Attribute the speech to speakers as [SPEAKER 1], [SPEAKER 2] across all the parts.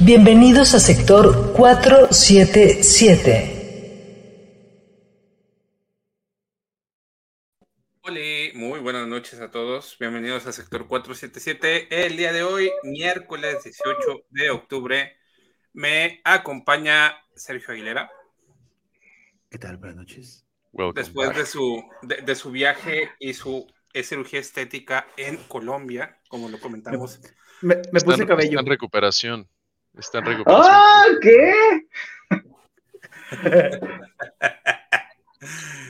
[SPEAKER 1] Bienvenidos a sector 477.
[SPEAKER 2] Hola, muy buenas noches a todos. Bienvenidos a sector 477. El día de hoy, miércoles 18 de octubre, me acompaña Sergio Aguilera.
[SPEAKER 3] ¿Qué tal? Buenas noches.
[SPEAKER 2] Después de su, de, su viaje y su cirugía estética en Colombia, como lo comentamos.
[SPEAKER 3] Me, puse cabello.
[SPEAKER 4] Está en recuperación. Está en recuperación.
[SPEAKER 5] ¡Ah! ¿Qué?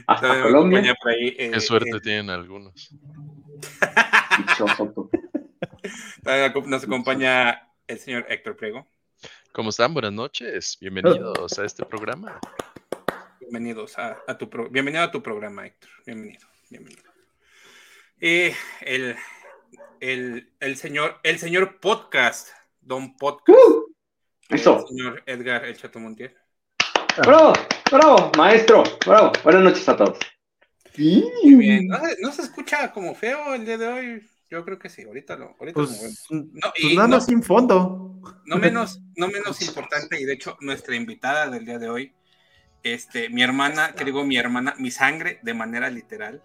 [SPEAKER 2] Hasta Colombia.
[SPEAKER 4] Eh, Qué suerte eh. tienen algunos.
[SPEAKER 2] Nos acompaña el señor Héctor Prego.
[SPEAKER 4] ¿Cómo están? Buenas noches. Bienvenidos a este programa.
[SPEAKER 2] Bienvenidos a, tu bienvenido a tu programa, Héctor. Bienvenido, bienvenido. Y el, el, señor, el señor podcast, Don Podcast.
[SPEAKER 5] Uh, eso.
[SPEAKER 2] El señor Edgar El Chato Montiel.
[SPEAKER 5] Bravo, bravo, maestro, bravo. Buenas noches a todos.
[SPEAKER 2] Muy bien. ¿No se, escucha como feo el día de hoy? Yo creo que sí, ahorita lo, ahorita
[SPEAKER 3] pues, No, pues nada sin fondo.
[SPEAKER 2] No menos, no menos importante, y de hecho, nuestra invitada del día de hoy este, mi hermana, que digo mi hermana, mi sangre de manera literal,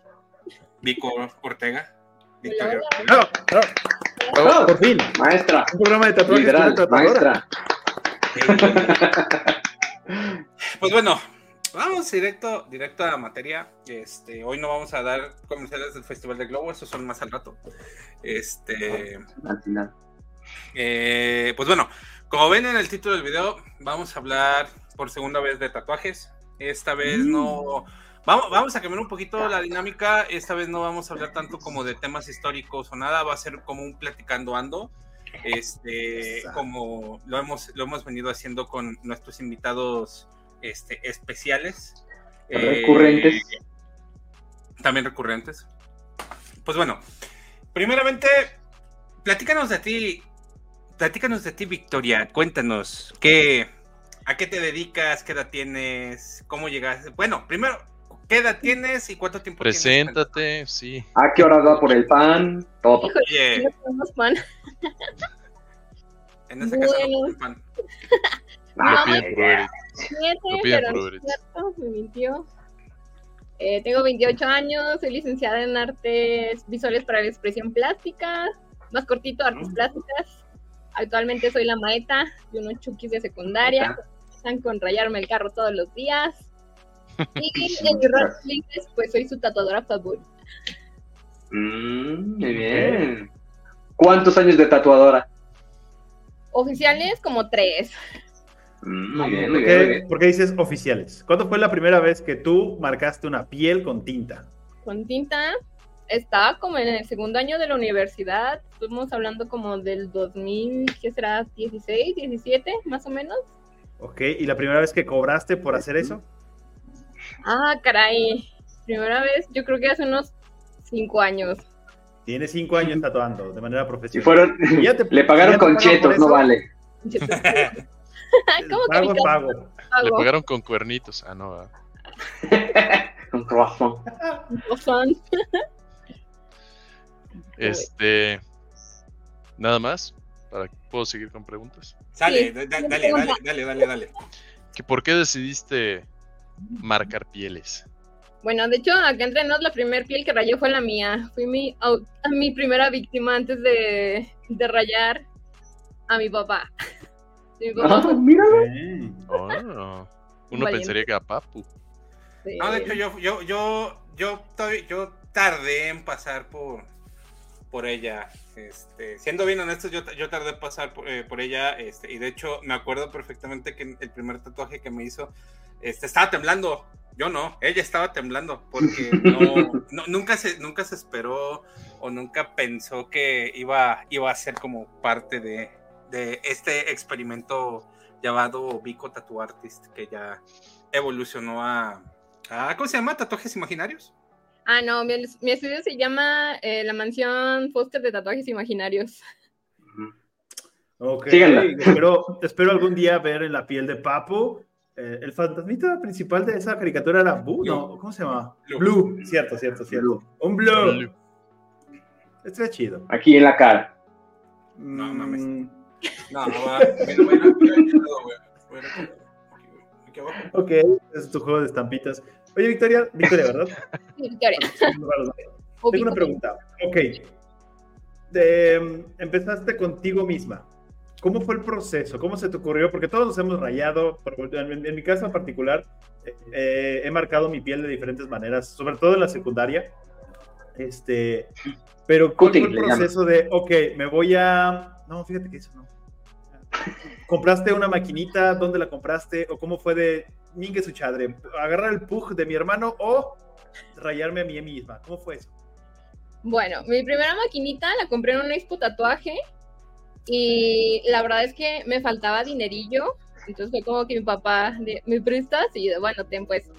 [SPEAKER 2] Vico Ortega.
[SPEAKER 5] Victoria Ortega. por fin. Maestra.
[SPEAKER 3] Un programa de tatuajes.
[SPEAKER 5] maestra.
[SPEAKER 2] Pues bueno, vamos directo, directo a la materia. Este, hoy no vamos a dar comerciales del Festival de Globo, esos son más al rato. Este.
[SPEAKER 5] Al final.
[SPEAKER 2] Eh, pues bueno, como ven en el título del video, vamos a hablar por segunda vez de tatuajes. Esta vez no. Mm. Vamos, vamos a cambiar un poquito la dinámica. Esta vez no vamos a hablar tanto como de temas históricos o nada. Va a ser como un platicando ando. Este, como lo hemos, lo hemos venido haciendo con nuestros invitados este, especiales.
[SPEAKER 5] Recurrentes. Eh,
[SPEAKER 2] también recurrentes. Pues bueno, primeramente, platícanos de ti. Platícanos de ti, Victoria. Cuéntanos, ¿qué, ¿A qué te dedicas? ¿Qué edad tienes? ¿Cómo llegaste? Bueno, primero, ¿qué edad tienes y cuánto tiempo
[SPEAKER 4] Preséntate,
[SPEAKER 2] tienes?
[SPEAKER 4] sí.
[SPEAKER 5] ¿A qué hora va por el pan? Todo.
[SPEAKER 2] Oye. No tenemos pan. En esa casa no tenemos pan.
[SPEAKER 4] No, piden
[SPEAKER 6] no pero cierto, me mintió. Eh, tengo 28 años, soy licenciada en artes visuales para la expresión plástica, más cortito, artes mm. plásticas. Actualmente soy la maeta de unos chukis de secundaria están con rayarme el carro todos los días. Y en mi pues soy su tatuadora favorita.
[SPEAKER 5] Mm, muy bien. ¿Cuántos años de tatuadora?
[SPEAKER 6] Oficiales, como tres.
[SPEAKER 5] Mm, muy bien,
[SPEAKER 3] muy bien. ¿Por qué dices oficiales? ¿Cuándo fue la primera vez que tú marcaste una piel con tinta?
[SPEAKER 6] Con tinta, estaba como en el segundo año de la universidad. Estuvimos hablando como del 2000, ¿qué será? 16, 17, más o menos.
[SPEAKER 3] Ok, ¿y la primera vez que cobraste por hacer eso?
[SPEAKER 6] Ah, caray. Primera vez, yo creo que hace unos cinco años.
[SPEAKER 3] Tiene cinco años tatuando de manera profesional.
[SPEAKER 5] Y fueron, le pagaron con chetos, no vale.
[SPEAKER 6] ¿Cómo pago,
[SPEAKER 3] que pago.
[SPEAKER 4] Le pagaron con cuernitos. Ah, no,
[SPEAKER 5] con croissant.
[SPEAKER 4] este. Nada más. Para, ¿Puedo seguir con preguntas?
[SPEAKER 2] Dale, dale, dale, dale, dale, dale.
[SPEAKER 4] ¿Por qué decidiste marcar pieles?
[SPEAKER 6] Bueno, de hecho, acá entre nos la primera piel que rayé fue la mía. Fui mi, mi primera víctima antes de, de rayar a mi papá.
[SPEAKER 5] Mi papá ah, míralo.
[SPEAKER 4] Oh, uno pensaría que a Papu.
[SPEAKER 2] No, de hecho, yo, yo, yo, yo, yo tardé en pasar por, por ella. Este, siendo bien honestos, yo, yo tardé en pasar eh, por, ella, este, y de hecho me acuerdo perfectamente que el primer tatuaje que me hizo, este, estaba temblando. Yo no, ella estaba temblando porque no, nunca, se, nunca se esperó o nunca pensó que iba, iba a ser como parte de, de este experimento llamado Vico Tattoo Artist, que ya evolucionó a, ¿cómo se llama? ¿Tatuajes imaginarios?
[SPEAKER 6] Ah, no, mi, estudio se llama eh, La Mansión Foster de Tatuajes Imaginarios.
[SPEAKER 3] Ok, espero, espero algún día ver en la piel de Papo. Eh, el fantasmita principal de esa caricatura era Boo, ¿no? ¿Cómo se llama? Blue. Cierto, cierto, cierto. Un Blue. Blue. Está chido.
[SPEAKER 5] Aquí en la cara.
[SPEAKER 2] No, mames.
[SPEAKER 3] Mm.
[SPEAKER 2] No, no va.
[SPEAKER 3] Ok, es tu juego de estampitas. Oye, Victoria, Victoria, ¿verdad?
[SPEAKER 6] Sí, Victoria.
[SPEAKER 3] Tengo una pregunta. Ok. De, empezaste contigo misma. ¿Cómo fue el proceso? ¿Cómo se te ocurrió? Porque todos nos hemos rayado. En, mi caso en particular, eh, he marcado mi piel de diferentes maneras, sobre todo en la secundaria. Este, pero ¿cómo fue el proceso de, ok, me voy a... No, fíjate que eso no. ¿Compraste una maquinita? ¿Dónde la compraste? ¿O cómo fue de Mingue su chadre? ¿Agarrar el pug de mi hermano o rayarme a mí misma? ¿Cómo fue eso?
[SPEAKER 6] Bueno, mi primera maquinita la compré en un expo tatuaje y la verdad es que me faltaba dinerillo. Entonces fue como que mi papá, ¿me prestas? Y bueno, ten pues.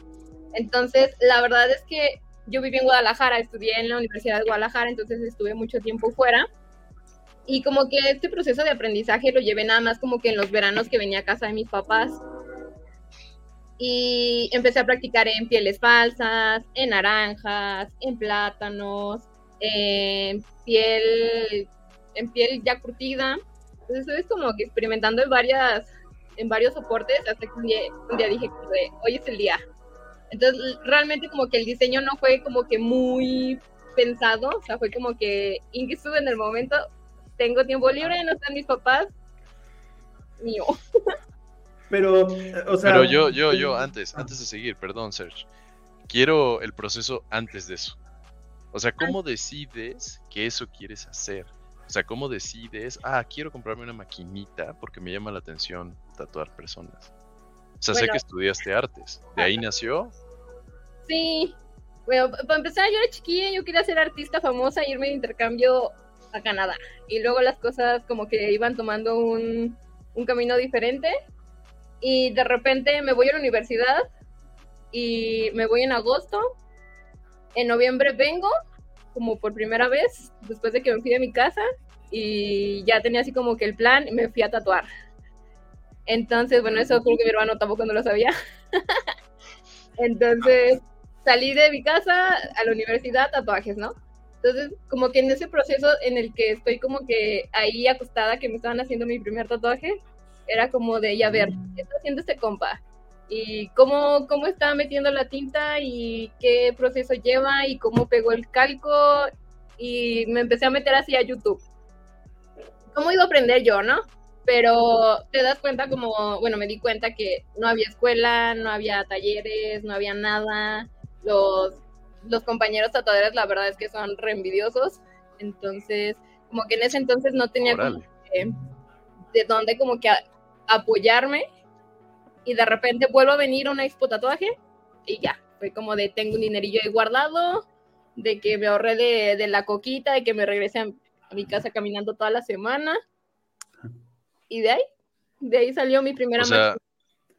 [SPEAKER 6] Entonces, la verdad es que yo viví en Guadalajara, estudié en la Universidad de Guadalajara, entonces estuve mucho tiempo fuera. Y como que este proceso de aprendizaje lo llevé nada más como que en los veranos que venía a casa de mis papás. Y empecé a practicar en pieles falsas, en naranjas, en plátanos, en piel, en piel ya curtida. Entonces estuve como que experimentando en varias, en varios soportes hasta que un día, un día dije, hoy es el día. Entonces realmente como que el diseño no fue como que muy pensado, o sea, fue como que estuve en el momento, tengo tiempo libre, no están mis papás, mío.
[SPEAKER 3] Pero, o sea...
[SPEAKER 4] Pero yo, yo, yo, antes, antes de seguir, perdón, Serge, quiero el proceso antes de eso. O sea, ¿cómo decides que eso quieres hacer? O sea, ¿cómo decides, ah, quiero comprarme una maquinita porque me llama la atención tatuar personas? O sea, sé que estudiaste artes. ¿De ahí nació?
[SPEAKER 6] Sí. Bueno, para empezar, yo era chiquilla, yo quería ser artista famosa e irme de intercambio a Canadá. Y luego las cosas como que iban tomando un, un camino diferente. Y de repente me voy a la universidad y me voy en agosto. En noviembre vengo, como por primera vez, después de que me fui de mi casa. Y ya tenía así como que el plan, me fui a tatuar. Entonces, bueno, eso creo que mi hermano tampoco no lo sabía. Entonces, salí de mi casa a la universidad, tatuajes, ¿no? Entonces, como que en ese proceso en el que estoy como que ahí acostada, que me estaban haciendo mi primer tatuaje, era como de, ya ver, ¿qué está haciendo este compa? Y cómo, cómo está metiendo la tinta y qué proceso lleva y cómo pegó el calco. Y me empecé a meter así a YouTube. ¿Cómo iba a aprender yo, no? pero te das cuenta como, bueno, me di cuenta que no había escuela, no había talleres, no había nada. Los, los compañeros tatuadores la verdad es que son re envidiosos. Entonces, como que en ese entonces no tenía de dónde como que apoyarme. Y de repente vuelvo a venir a una expo tatuaje y ya, fue como de tengo un dinerillo ahí guardado, de que me ahorré de, de la coquita, de que me regresé a mi casa caminando toda la semana y de ahí, de ahí salió mi primera
[SPEAKER 4] o sea,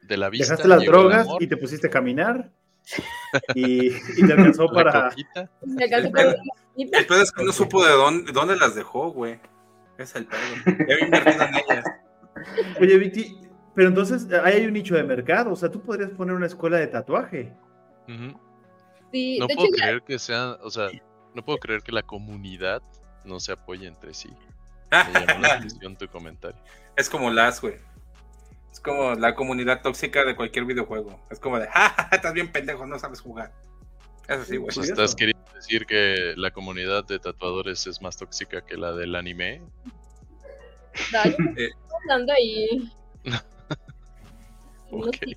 [SPEAKER 4] de la vista
[SPEAKER 3] Dejaste las drogas y te pusiste a caminar y, y te alcanzó para...
[SPEAKER 6] Me alcanzó para...
[SPEAKER 2] El pedo es que no supo de dónde, dónde las dejó, güey. Es el pedo. Ya había invertido en ellas.
[SPEAKER 3] Oye, Vicky, pero entonces ahí hay un nicho de mercado. O sea, tú podrías poner una escuela de tatuaje.
[SPEAKER 6] sí,
[SPEAKER 4] no puedo creer que sean, o sea, no puedo creer que la comunidad no se apoye entre sí. Me llamó la atención tu comentario.
[SPEAKER 2] Es como las, güey. Es como la comunidad tóxica de cualquier videojuego. Es como de, ¡ja, estás bien pendejo, no sabes jugar! Es así, güey.
[SPEAKER 4] Pues ¿Estás queriendo decir que la comunidad de tatuadores es más tóxica que la del anime?
[SPEAKER 6] Eh. hablando ahí.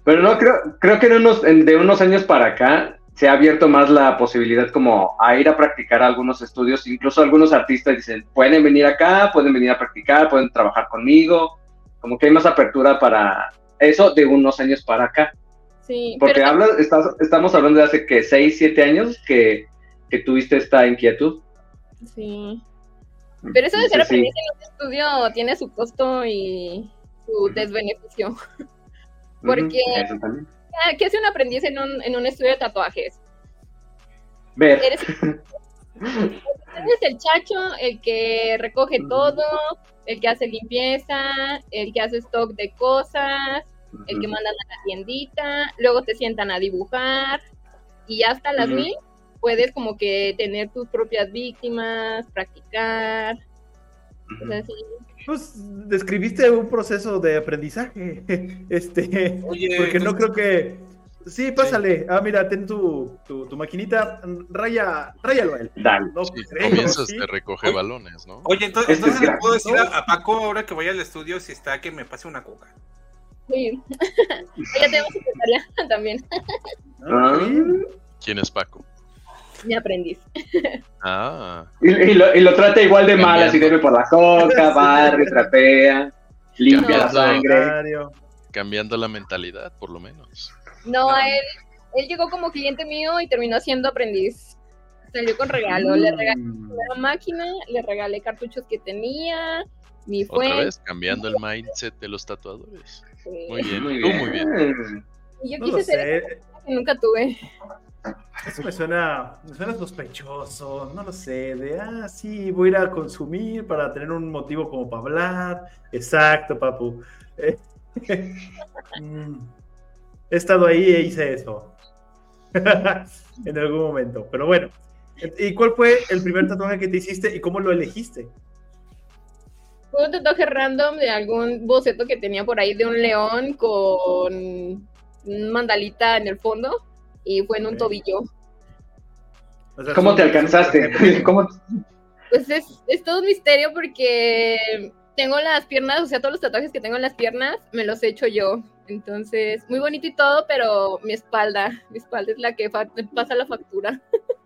[SPEAKER 5] Pero no, creo, creo que unos, de unos años para acá se ha abierto más la posibilidad como a ir a practicar algunos estudios, incluso algunos artistas dicen, pueden venir acá, pueden venir a practicar, pueden trabajar conmigo, como que hay más apertura para eso de unos años para acá.
[SPEAKER 6] Sí,
[SPEAKER 5] Porque hablas, estamos hablando de hace que 6, 7 años que, que tuviste esta inquietud.
[SPEAKER 6] Sí. Pero eso de ser aprendiz en un estudio tiene su costo y su desbeneficio. Porque, ¿qué hace un aprendiz en un, en un estudio de tatuajes?
[SPEAKER 5] Ver.
[SPEAKER 6] Eres, el chacho, el que recoge todo, el que hace limpieza, el que hace stock de cosas, el que mandan a la tiendita, luego te sientan a dibujar y hasta las mil puedes como que tener tus propias víctimas, practicar.
[SPEAKER 3] Pues describiste un proceso de aprendizaje, este, porque no creo que... Sí, pásale. Ah, mira, ten tu, tu, maquinita, raya, ráyalo a él.
[SPEAKER 4] Dale. No comienzas, te recoge balones, ¿no?
[SPEAKER 2] Oye, entonces, entonces le puedo decir a, Paco ahora que vaya al estudio si está que me pase una coca.
[SPEAKER 6] Sí. ya tenemos secretaria también.
[SPEAKER 4] Ah. ¿Quién es Paco?
[SPEAKER 6] Mi aprendiz.
[SPEAKER 4] Ah.
[SPEAKER 5] Y, lo, y lo, trata igual de mal, así debe por la coca, barre, trapea, limpia la sangre.
[SPEAKER 4] Cambiando la mentalidad, por lo menos.
[SPEAKER 6] No, él, él llegó como cliente mío y terminó siendo aprendiz. Salió con regalo. Le regalé la máquina, le regalé cartuchos que tenía, mi
[SPEAKER 4] Otra vez, cambiando el mindset de los tatuadores. Muy bien, muy bien. muy bien.
[SPEAKER 6] Y yo quise ser que nunca tuve.
[SPEAKER 3] Eso me suena, me suena sospechoso, no lo sé, de, ah, sí, voy a ir a consumir para tener un motivo como para hablar. Exacto, papu. Mm. he estado ahí e hice eso. en algún momento, pero bueno. ¿Y cuál fue el primer tatuaje que te hiciste y cómo lo elegiste?
[SPEAKER 6] Fue un tatuaje random de algún boceto que tenía por ahí de un león con un mandalita en el fondo y fue en un tobillo.
[SPEAKER 5] ¿Cómo te alcanzaste?
[SPEAKER 6] Pues es, es todo un misterio porque tengo las piernas, o sea, todos los tatuajes que tengo en las piernas me los he hecho yo. Entonces, muy bonito y todo, pero mi espalda, mi espalda es la que pasa la factura.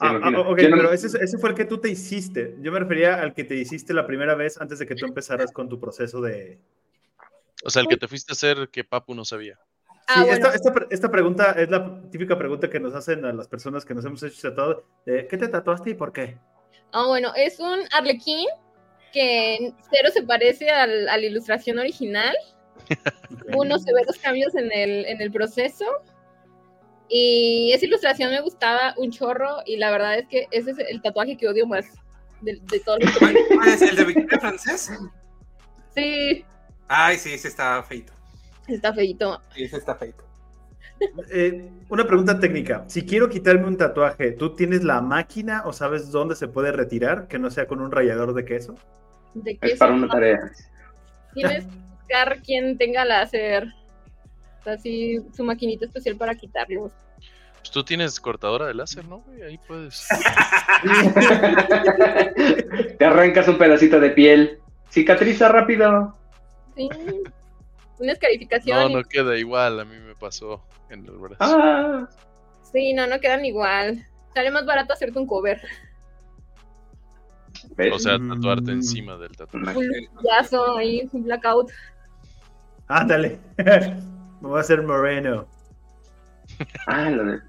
[SPEAKER 3] Ah, ah ok, pero ese, ese, fue el que tú te hiciste. Yo me refería al que te hiciste la primera vez antes de que tú empezaras con tu proceso de...
[SPEAKER 4] O sea, el que te fuiste a hacer que Papu no sabía.
[SPEAKER 3] Ah, sí, esta, esta, pregunta es la típica pregunta que nos hacen a las personas que nos hemos hecho tatuado. ¿Qué te tatuaste y por qué?
[SPEAKER 6] Ah, bueno, es un arlequín que cero se parece al, a la ilustración original. Uno se ve los cambios en el, en el proceso. Y esa ilustración me gustaba un chorro y la verdad es que ese es el tatuaje que odio más de, de todos los
[SPEAKER 2] ¿Es el de Victoria francés?
[SPEAKER 6] Sí.
[SPEAKER 2] Ay, sí, ese está feito.
[SPEAKER 6] Está feito.
[SPEAKER 2] Sí, ese está feito.
[SPEAKER 3] Eh, una pregunta técnica. Si quiero quitarme un tatuaje, ¿tú tienes la máquina o sabes dónde se puede retirar que no sea con un rallador de queso?
[SPEAKER 6] De queso.
[SPEAKER 5] Es para una tarea.
[SPEAKER 6] Tienes que buscar quien tenga láser. Así su maquinita especial para quitarlos.
[SPEAKER 4] Pues tú tienes cortadora de láser, ¿no? Ahí puedes.
[SPEAKER 5] Te arrancas un pedacito de piel. Cicatriza rápido.
[SPEAKER 6] Sí una escarificación.
[SPEAKER 4] No, no queda igual, a mí me pasó en el brazo.
[SPEAKER 5] Ah.
[SPEAKER 6] Sí, no, no quedan igual. Sale más barato hacerte un cover.
[SPEAKER 4] O sea, tatuarte mm. encima del tatuaje.
[SPEAKER 6] Un lazo ahí, un blackout.
[SPEAKER 3] Ándale. Me voy a hacer moreno.
[SPEAKER 5] Ah, lo de...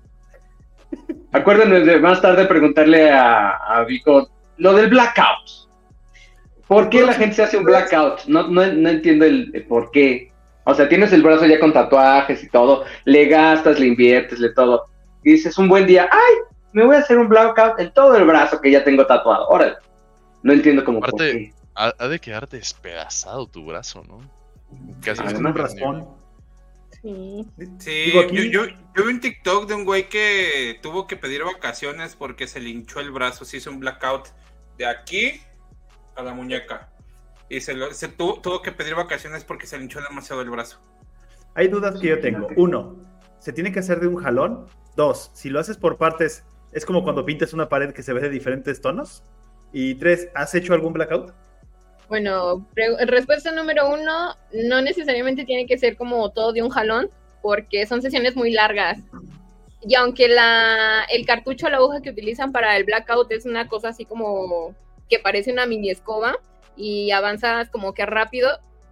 [SPEAKER 5] Acuérdenme de más tarde preguntarle a, a Vico lo del blackout. ¿Por qué la gente se hace un blackout? No, no, no entiendo el por qué. O sea, tienes el brazo ya con tatuajes y todo, le gastas, le inviertes, le todo. Y dices un buen día, ¡ay! Me voy a hacer un blackout en todo el brazo que ya tengo tatuado. Órale. No entiendo cómo.
[SPEAKER 4] Aparte, ha, de quedar despedazado tu brazo, ¿no?
[SPEAKER 3] Casi es un raspón.
[SPEAKER 6] Sí,
[SPEAKER 2] sí yo, yo, yo, vi un TikTok de un güey que tuvo que pedir vacaciones porque se le hinchó el brazo, se hizo un blackout de aquí a la muñeca y se, lo, se tuvo, que pedir vacaciones porque se le hinchó demasiado el brazo.
[SPEAKER 3] Hay dudas que yo tengo. Uno, ¿se tiene que hacer de un jalón? Dos, si lo haces por partes, ¿es como cuando pintas una pared que se ve de diferentes tonos? Y tres, ¿has hecho algún blackout?
[SPEAKER 6] Bueno, respuesta número uno, no necesariamente tiene que ser como todo de un jalón, porque son sesiones muy largas. Y aunque la, el cartucho la aguja que utilizan para el blackout es una cosa así como que parece una mini escoba, y avanzas como que rápido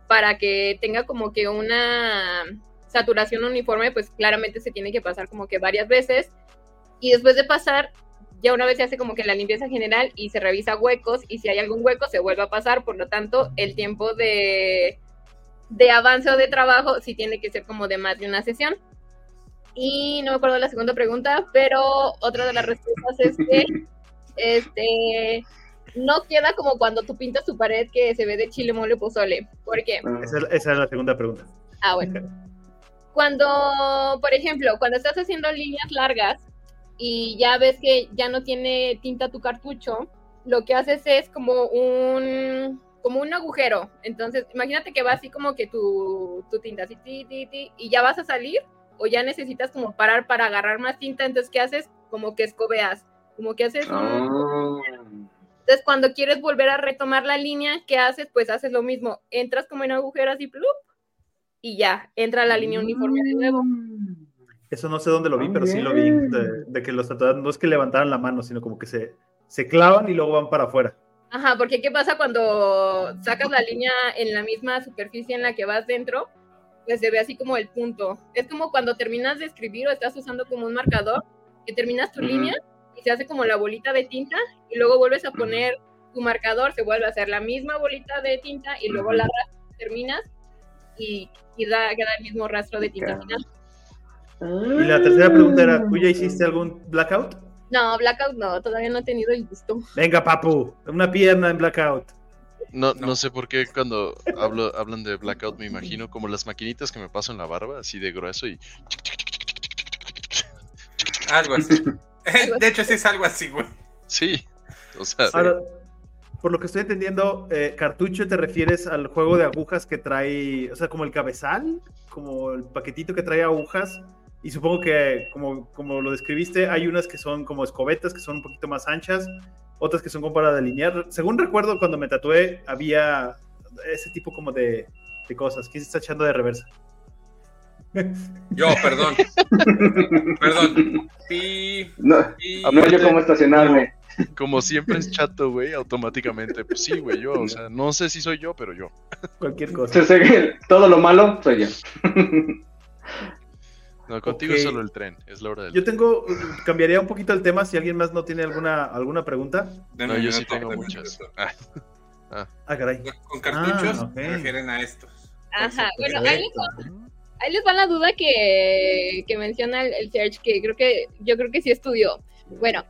[SPEAKER 6] para que tenga como que una saturación uniforme, pues claramente se tiene que pasar como que varias veces. Y después de pasar, ya una vez se hace como que la limpieza general y se revisa huecos y si hay algún hueco se vuelve a pasar, por lo tanto el tiempo de, de avance o de trabajo sí tiene que ser como de más de una sesión. Y no me acuerdo la segunda pregunta, pero otra de las respuestas es que este no queda como cuando tú pintas tu pared que se ve de chile, mole, pozole. ¿Por qué?
[SPEAKER 3] Esa, esa es la segunda pregunta.
[SPEAKER 6] Ah, bueno. Cuando, por ejemplo, cuando estás haciendo líneas largas y ya ves que ya no tiene tinta tu cartucho, lo que haces es como un como un agujero. Entonces, imagínate que va así como que tu, tu tinta así, ti, ti, ti, y ya vas a salir o ya necesitas como parar para agarrar más tinta. Entonces, ¿qué haces? Como que escobeas, como que haces un... Entonces, cuando quieres volver a retomar la línea, ¿qué haces? Pues haces lo mismo. Entras como en agujeros y plup, y ya, entra la línea uniforme de nuevo.
[SPEAKER 3] Eso no sé dónde lo vi, pero sí lo vi. De, que los tatuadores no es que levantaran la mano, sino como que se, se clavan y luego van para afuera.
[SPEAKER 6] Ajá, porque ¿qué pasa cuando sacas la línea en la misma superficie en la que vas dentro? Pues se ve así como el punto. Es como cuando terminas de escribir o estás usando como un marcador, que terminas tu línea y se hace como la bolita de tinta y luego vuelves a poner tu marcador, se vuelve a hacer la misma bolita de tinta y luego la terminas y, da, queda el mismo rastro de tinta final.
[SPEAKER 3] Y la tercera pregunta era, ¿tú ya hiciste algún blackout?
[SPEAKER 6] No, blackout no, todavía no he tenido el gusto.
[SPEAKER 3] Venga, papu, una pierna en blackout.
[SPEAKER 4] No, no, sé por qué cuando hablo, hablan de blackout me imagino como las maquinitas que me paso en la barba, así de grueso y...
[SPEAKER 2] Algo así. De hecho, sí es algo así, güey.
[SPEAKER 4] Sí. O sea,
[SPEAKER 3] por lo que estoy entendiendo, eh, cartucho te refieres al juego de agujas que trae, o sea, como el cabezal, como el paquetito que trae agujas. Y supongo que, como, como lo describiste, hay unas que son como escobetas, que son un poquito más anchas, otras que son como para delinear. Según recuerdo, cuando me tatué, había ese tipo como de, de cosas. ¿Quién se está echando de reversa?
[SPEAKER 2] Yo, perdón. perdón.
[SPEAKER 5] no, no yo cómo estacionarme.
[SPEAKER 4] Como siempre es chato, güey, automáticamente. Pues sí, güey, yo, o sea, no sé si soy yo, pero yo.
[SPEAKER 3] Cualquier cosa.
[SPEAKER 5] Todo lo malo soy yo.
[SPEAKER 4] No, contigo es solo el tren, es la hora del
[SPEAKER 3] Yo tengo, cambiaría un poquito el tema si alguien más no tiene alguna, alguna pregunta.
[SPEAKER 4] No, yo sí tengo muchas.
[SPEAKER 3] Ah. ah. caray.
[SPEAKER 2] Con cartuchos ah, refieren a estos.
[SPEAKER 6] Ajá, bueno, ahí les, va, la duda que, que menciona el, el Search, que creo que yo creo que sí estudió. Bueno,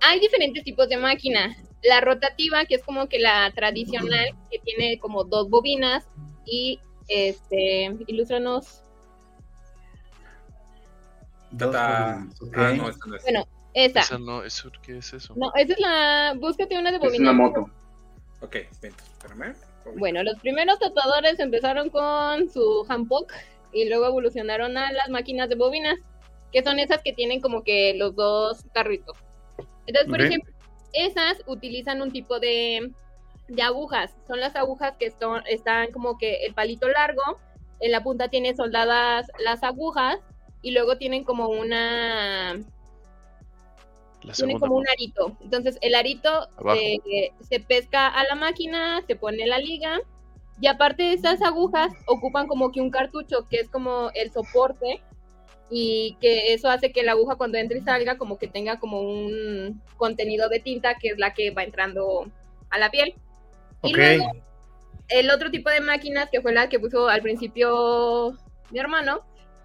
[SPEAKER 6] hay diferentes tipos de máquina. La rotativa, que es como que la tradicional, que tiene como dos bobinas y este, ilústranos.
[SPEAKER 2] Ah,
[SPEAKER 6] bueno, esa.
[SPEAKER 4] esa no, ¿eso, ¿qué es eso?
[SPEAKER 6] No, esa es la. Búscate una de bobinas.
[SPEAKER 5] Es una moto.
[SPEAKER 2] Ok, espérame.
[SPEAKER 6] Bueno, los primeros tatuadores empezaron con su handpoke y luego evolucionaron a las máquinas de bobinas, que son esas que tienen como que los dos carritos. Entonces, por ejemplo, esas utilizan un tipo de, agujas. Son las agujas que están como que el palito largo, en la punta tiene soldadas las agujas y luego tienen como una... Tienen como un arito. Entonces, el arito se pesca a la máquina, se pone la liga y aparte de esas agujas ocupan como que un cartucho que es como el soporte y que eso hace que la aguja cuando entre y salga como que tenga como un contenido de tinta que es la que va entrando a la piel. Y luego el otro tipo de máquinas que fue la que puso al principio mi hermano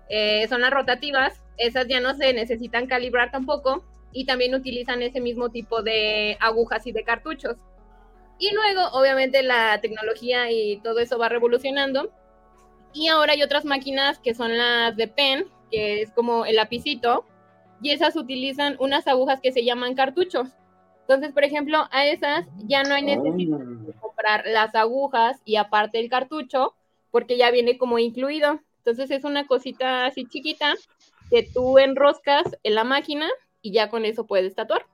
[SPEAKER 6] eh, son las rotativas. Esas ya no se necesitan calibrar tampoco y también utilizan ese mismo tipo de agujas y de cartuchos. Y luego, obviamente, la tecnología y todo eso va revolucionando. Y ahora hay otras máquinas que son las de pen, que es como el lapicito, y esas utilizan unas agujas que se llaman cartuchos. Entonces, por ejemplo, a esas ya no hay necesidad de comprar las agujas y aparte el cartucho, porque ya viene como incluido. Entonces es una cosita así chiquita que tú enroscas en la máquina y ya con eso puedes tatuar.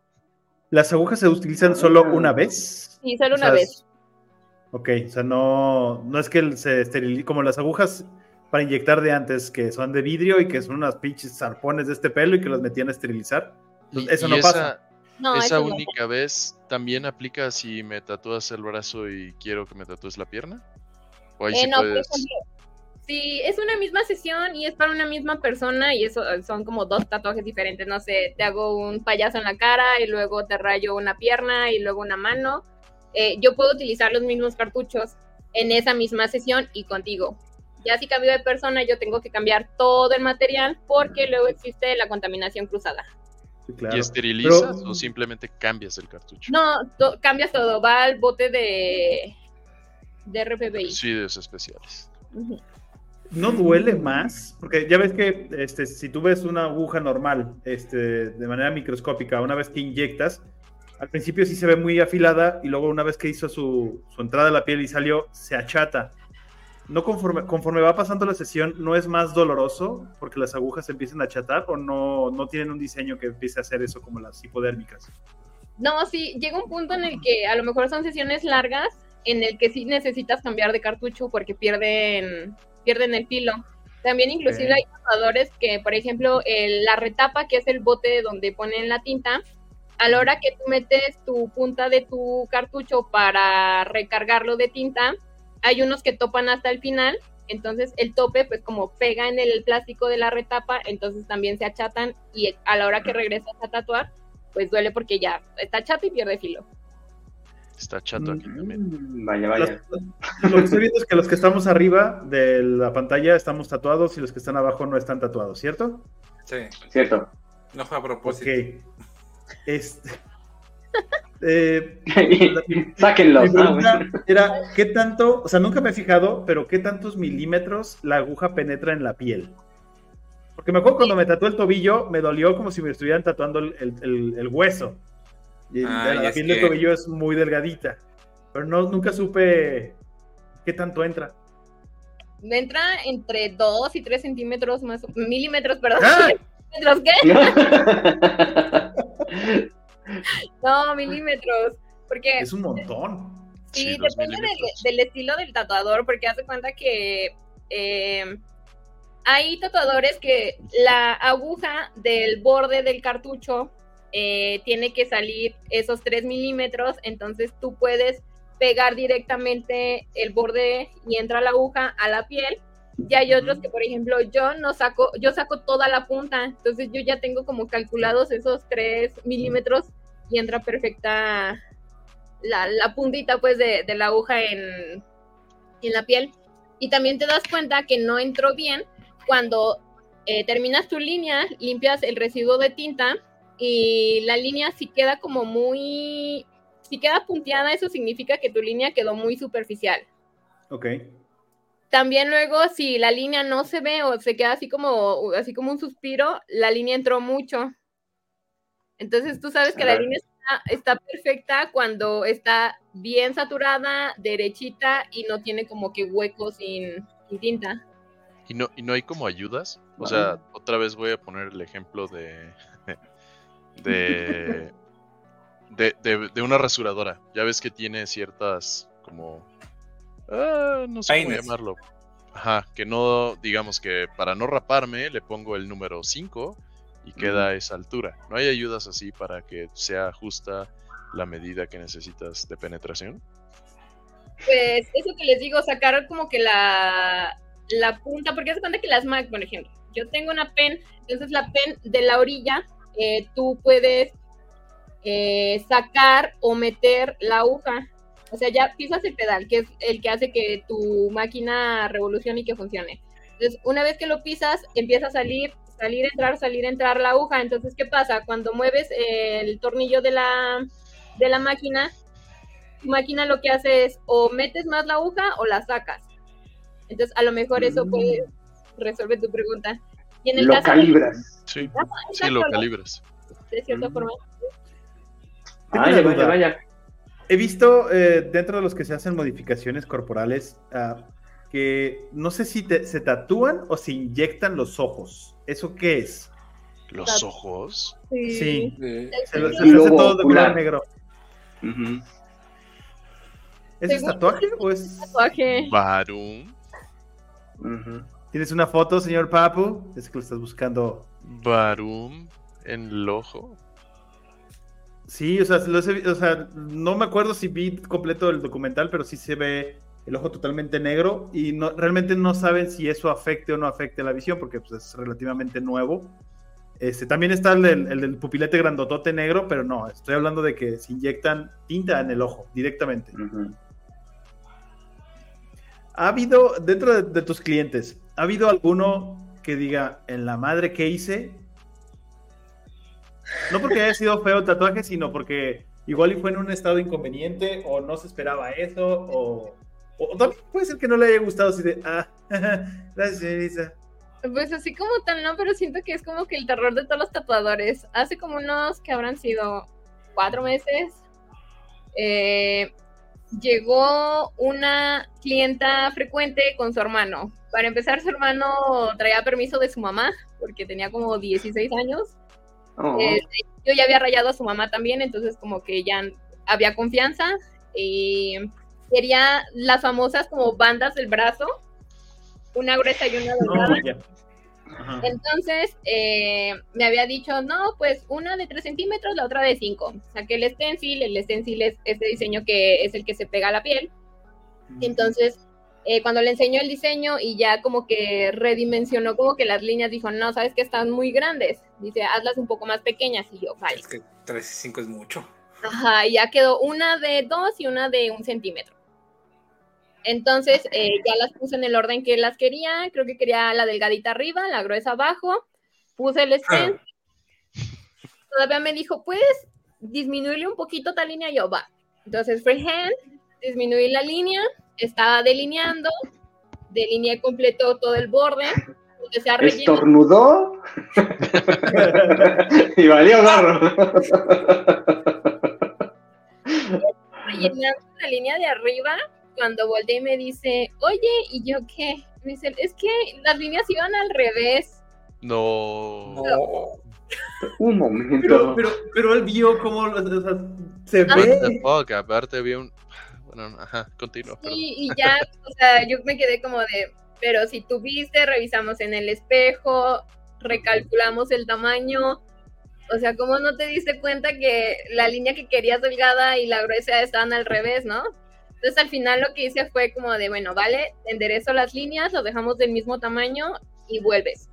[SPEAKER 3] ¿Las agujas se utilizan solo una vez?
[SPEAKER 6] Sí, solo una vez.
[SPEAKER 3] Ok, o sea, no, no es que se esterilice, como las agujas para inyectar de antes, que son de vidrio y que son unas pinches zarpones de este pelo y que los metían a esterilizar. eso no pasa.
[SPEAKER 4] esa única vez también aplica si me tatúas el brazo y quiero que me tatúes la pierna?
[SPEAKER 6] ¿O ahí eh, no, si es una misma sesión y es para una misma persona y eso son como dos tatuajes diferentes, no sé, te hago un payaso en la cara y luego te rayo una pierna y luego una mano, eh, yo puedo utilizar los mismos cartuchos en esa misma sesión y contigo. Ya si cambio de persona, yo tengo que cambiar todo el material porque luego existe la contaminación cruzada.
[SPEAKER 4] ¿Y esterilizas o simplemente cambias el cartucho?
[SPEAKER 6] No, cambias todo, va al bote de, de RPBI.
[SPEAKER 4] Residuos especiales.
[SPEAKER 3] ¿No duele más? Porque ya ves que este, si tú ves una aguja normal este, de manera microscópica, una vez que inyectas, al principio sí se ve muy afilada y luego una vez que hizo su, entrada a la piel y salió, se achata. ¿No conforme, conforme va pasando la sesión, no es más doloroso porque las agujas se empiezan a achatar o no, no tienen un diseño que empiece a hacer eso como las hipodérmicas?
[SPEAKER 6] No, sí, llega un punto en el que a lo mejor son sesiones largas en el que sí necesitas cambiar de cartucho porque pierden pierden el filo. También inclusive hay tatuadores que, por ejemplo, la retapa, que es el bote donde ponen la tinta, a la hora que tú metes tu punta de tu cartucho para recargarlo de tinta, hay unos que topan hasta el final, entonces el tope pues como pega en el plástico de la retapa, entonces también se achatan y a la hora que regresas a tatuar, pues duele porque ya está chato y pierde filo.
[SPEAKER 4] Está chato aquí también.
[SPEAKER 5] Mm, vaya, vaya.
[SPEAKER 3] lo que estoy viendo es que los que estamos arriba de la pantalla estamos tatuados y los que están abajo no están tatuados, ¿cierto?
[SPEAKER 2] Sí.
[SPEAKER 5] Cierto.
[SPEAKER 2] No fue a propósito.
[SPEAKER 3] Ok. Este. Eh,
[SPEAKER 5] Sáquenlos.
[SPEAKER 3] era, ¿qué tanto? O sea, nunca me he fijado, pero ¿qué tantos milímetros la aguja penetra en la piel? Porque me acuerdo cuando me tatuó el tobillo, me dolió como si me estuvieran tatuando el hueso. Y la piel del tobillo es muy delgadita. Pero no, nunca supe qué tanto entra.
[SPEAKER 6] Entra entre 2 y 3 centímetros más, milímetros, perdón. ¡Ah! ¿Qué? no, milímetros. Porque.
[SPEAKER 3] Es un montón.
[SPEAKER 6] Sí, depende del, estilo del tatuador, porque hace cuenta que eh, hay tatuadores que la aguja del borde del cartucho eh, tiene que salir esos 3 milímetros, entonces tú puedes pegar directamente el borde y entra la aguja a la piel. Y hay otros que, por ejemplo, yo no saco, yo saco toda la punta, entonces yo ya tengo como calculados esos 3 milímetros y entra perfecta la, puntita pues de, la aguja en, en, la piel. Y también te das cuenta que no entró bien cuando eh, terminas tu línea, limpias el residuo de tinta y la línea si queda como muy, si queda punteada, eso significa que tu línea quedó muy superficial.
[SPEAKER 3] Ok.
[SPEAKER 6] También luego, si la línea no se ve o se queda así como, así como un suspiro, la línea entró mucho. Entonces tú sabes que la línea está, perfecta cuando está bien saturada, derechita y no tiene como que huecos sin, tinta.
[SPEAKER 4] ¿Y no, ¿Y no hay como ayudas? O sea, otra vez voy a poner el ejemplo de, de, de, una rasuradora. Ya ves que tiene ciertas como... Ah, no sé cómo llamarlo. Ajá, que no, digamos que para no raparme le pongo el número 5 y queda a esa altura. ¿No hay ayudas así para que sea justa la medida que necesitas de penetración?
[SPEAKER 6] Pues eso que les digo, sacar como que la, la punta, porque se cuenta que las Mac, por ejemplo, yo tengo una pen, entonces la pen de la orilla eh, tú puedes eh, sacar o meter la aguja. O sea, ya pisas el pedal, que es el que hace que tu máquina revolucione y que funcione. Entonces, una vez que lo pisas, empieza a salir, salir, entrar, salir, entrar la aguja. Entonces, ¿qué pasa? Cuando mueves el tornillo de la, de la máquina, tu máquina lo que hace es o metes más la aguja o la sacas. Entonces, a lo mejor eso mm. puede resolver tu pregunta.
[SPEAKER 5] Y en el lo calibras.
[SPEAKER 4] Sí, sí lo calibras.
[SPEAKER 6] De cierta forma.
[SPEAKER 5] Vaya, vaya, vaya.
[SPEAKER 3] He visto eh, dentro de los que se hacen modificaciones corporales uh, que no sé si se tatúan o se inyectan los ojos. ¿Eso qué es?
[SPEAKER 4] ¿Los ojos?
[SPEAKER 3] Sí. sí. Se, lo, se hace todo de color negro. ¿Es tatuaje o es
[SPEAKER 6] tatuaje?
[SPEAKER 4] Barum.
[SPEAKER 3] ¿Tienes una foto, señor Papu? Es que lo estás buscando.
[SPEAKER 4] Barum en el ojo.
[SPEAKER 3] Sí, o sea, o sea, no me acuerdo si vi completo el documental, pero sí se ve el ojo totalmente negro y no, realmente no saben si eso afecte o no afecte la visión porque pues, es relativamente nuevo. Este, también está el del, pupilete grandotote negro, pero no, estoy hablando de que se inyectan tinta en el ojo directamente. ¿Ha habido, dentro de, tus clientes, ha habido alguno que diga, en la madre que hice? No porque haya sido feo el tatuaje, sino porque igual y fue en un estado inconveniente o no se esperaba eso o o también puede ser que no le haya gustado así de, ah, gracias, Elisa.
[SPEAKER 6] Pues así como tal, no, pero siento que es como que el terror de todos los tatuadores. Hace como unos que habrán sido cuatro meses, eh, llegó una clienta frecuente con su hermano. Para empezar, su hermano traía permiso de su mamá, porque tenía como 16 años. Oh. Eh, yo ya había rayado a su mamá también, entonces como que ya había confianza. Y quería las famosas como bandas del brazo, una gruesa y una delgada. Entonces eh, me había dicho, no, pues una de 3 centímetros, la otra de 5. Saqué el stencil, el stencil es este diseño que es el que se pega a la piel. Entonces, eh, cuando le enseñó el diseño y ya como que redimensionó como que las líneas, dijo, no, sabes que están muy grandes. Dice, hazlas un poco más pequeñas. Y yo, vale.
[SPEAKER 2] Es que 3 y 5 es mucho.
[SPEAKER 6] Ajá, y ya quedó una de 2 y una de un centímetro. Entonces eh, ya las puse en el orden que las quería. Creo que quería la delgadita arriba, la gruesa abajo. Puse el stand. Todavía me dijo, ¿puedes disminuirle un poquito esta línea? yo, va. Entonces freehand, disminuí la línea, estaba delineando, delineé completo todo el borde.
[SPEAKER 5] ¿Estornudó? y valió garro.
[SPEAKER 6] Rellenando la línea de arriba cuando volteé y me dice, oye, ¿y yo qué? Me dice, es que las líneas iban al revés.
[SPEAKER 4] No.
[SPEAKER 5] Un momento.
[SPEAKER 3] Pero, pero, pero él vio cómo se ve.
[SPEAKER 4] Fuck, aparte vi un. Bueno, ajá, continúa.
[SPEAKER 6] Sí, y ya, o sea, yo me quedé como de, pero si tú viste, revisamos en el espejo, recalculamos el tamaño. O sea, ¿cómo no te diste cuenta que la línea que querías delgada y la gruesa estaban al revés, no? Entonces al final lo que hice fue como de, bueno, vale, enderezo las líneas, lo dejamos del mismo tamaño y vuelves.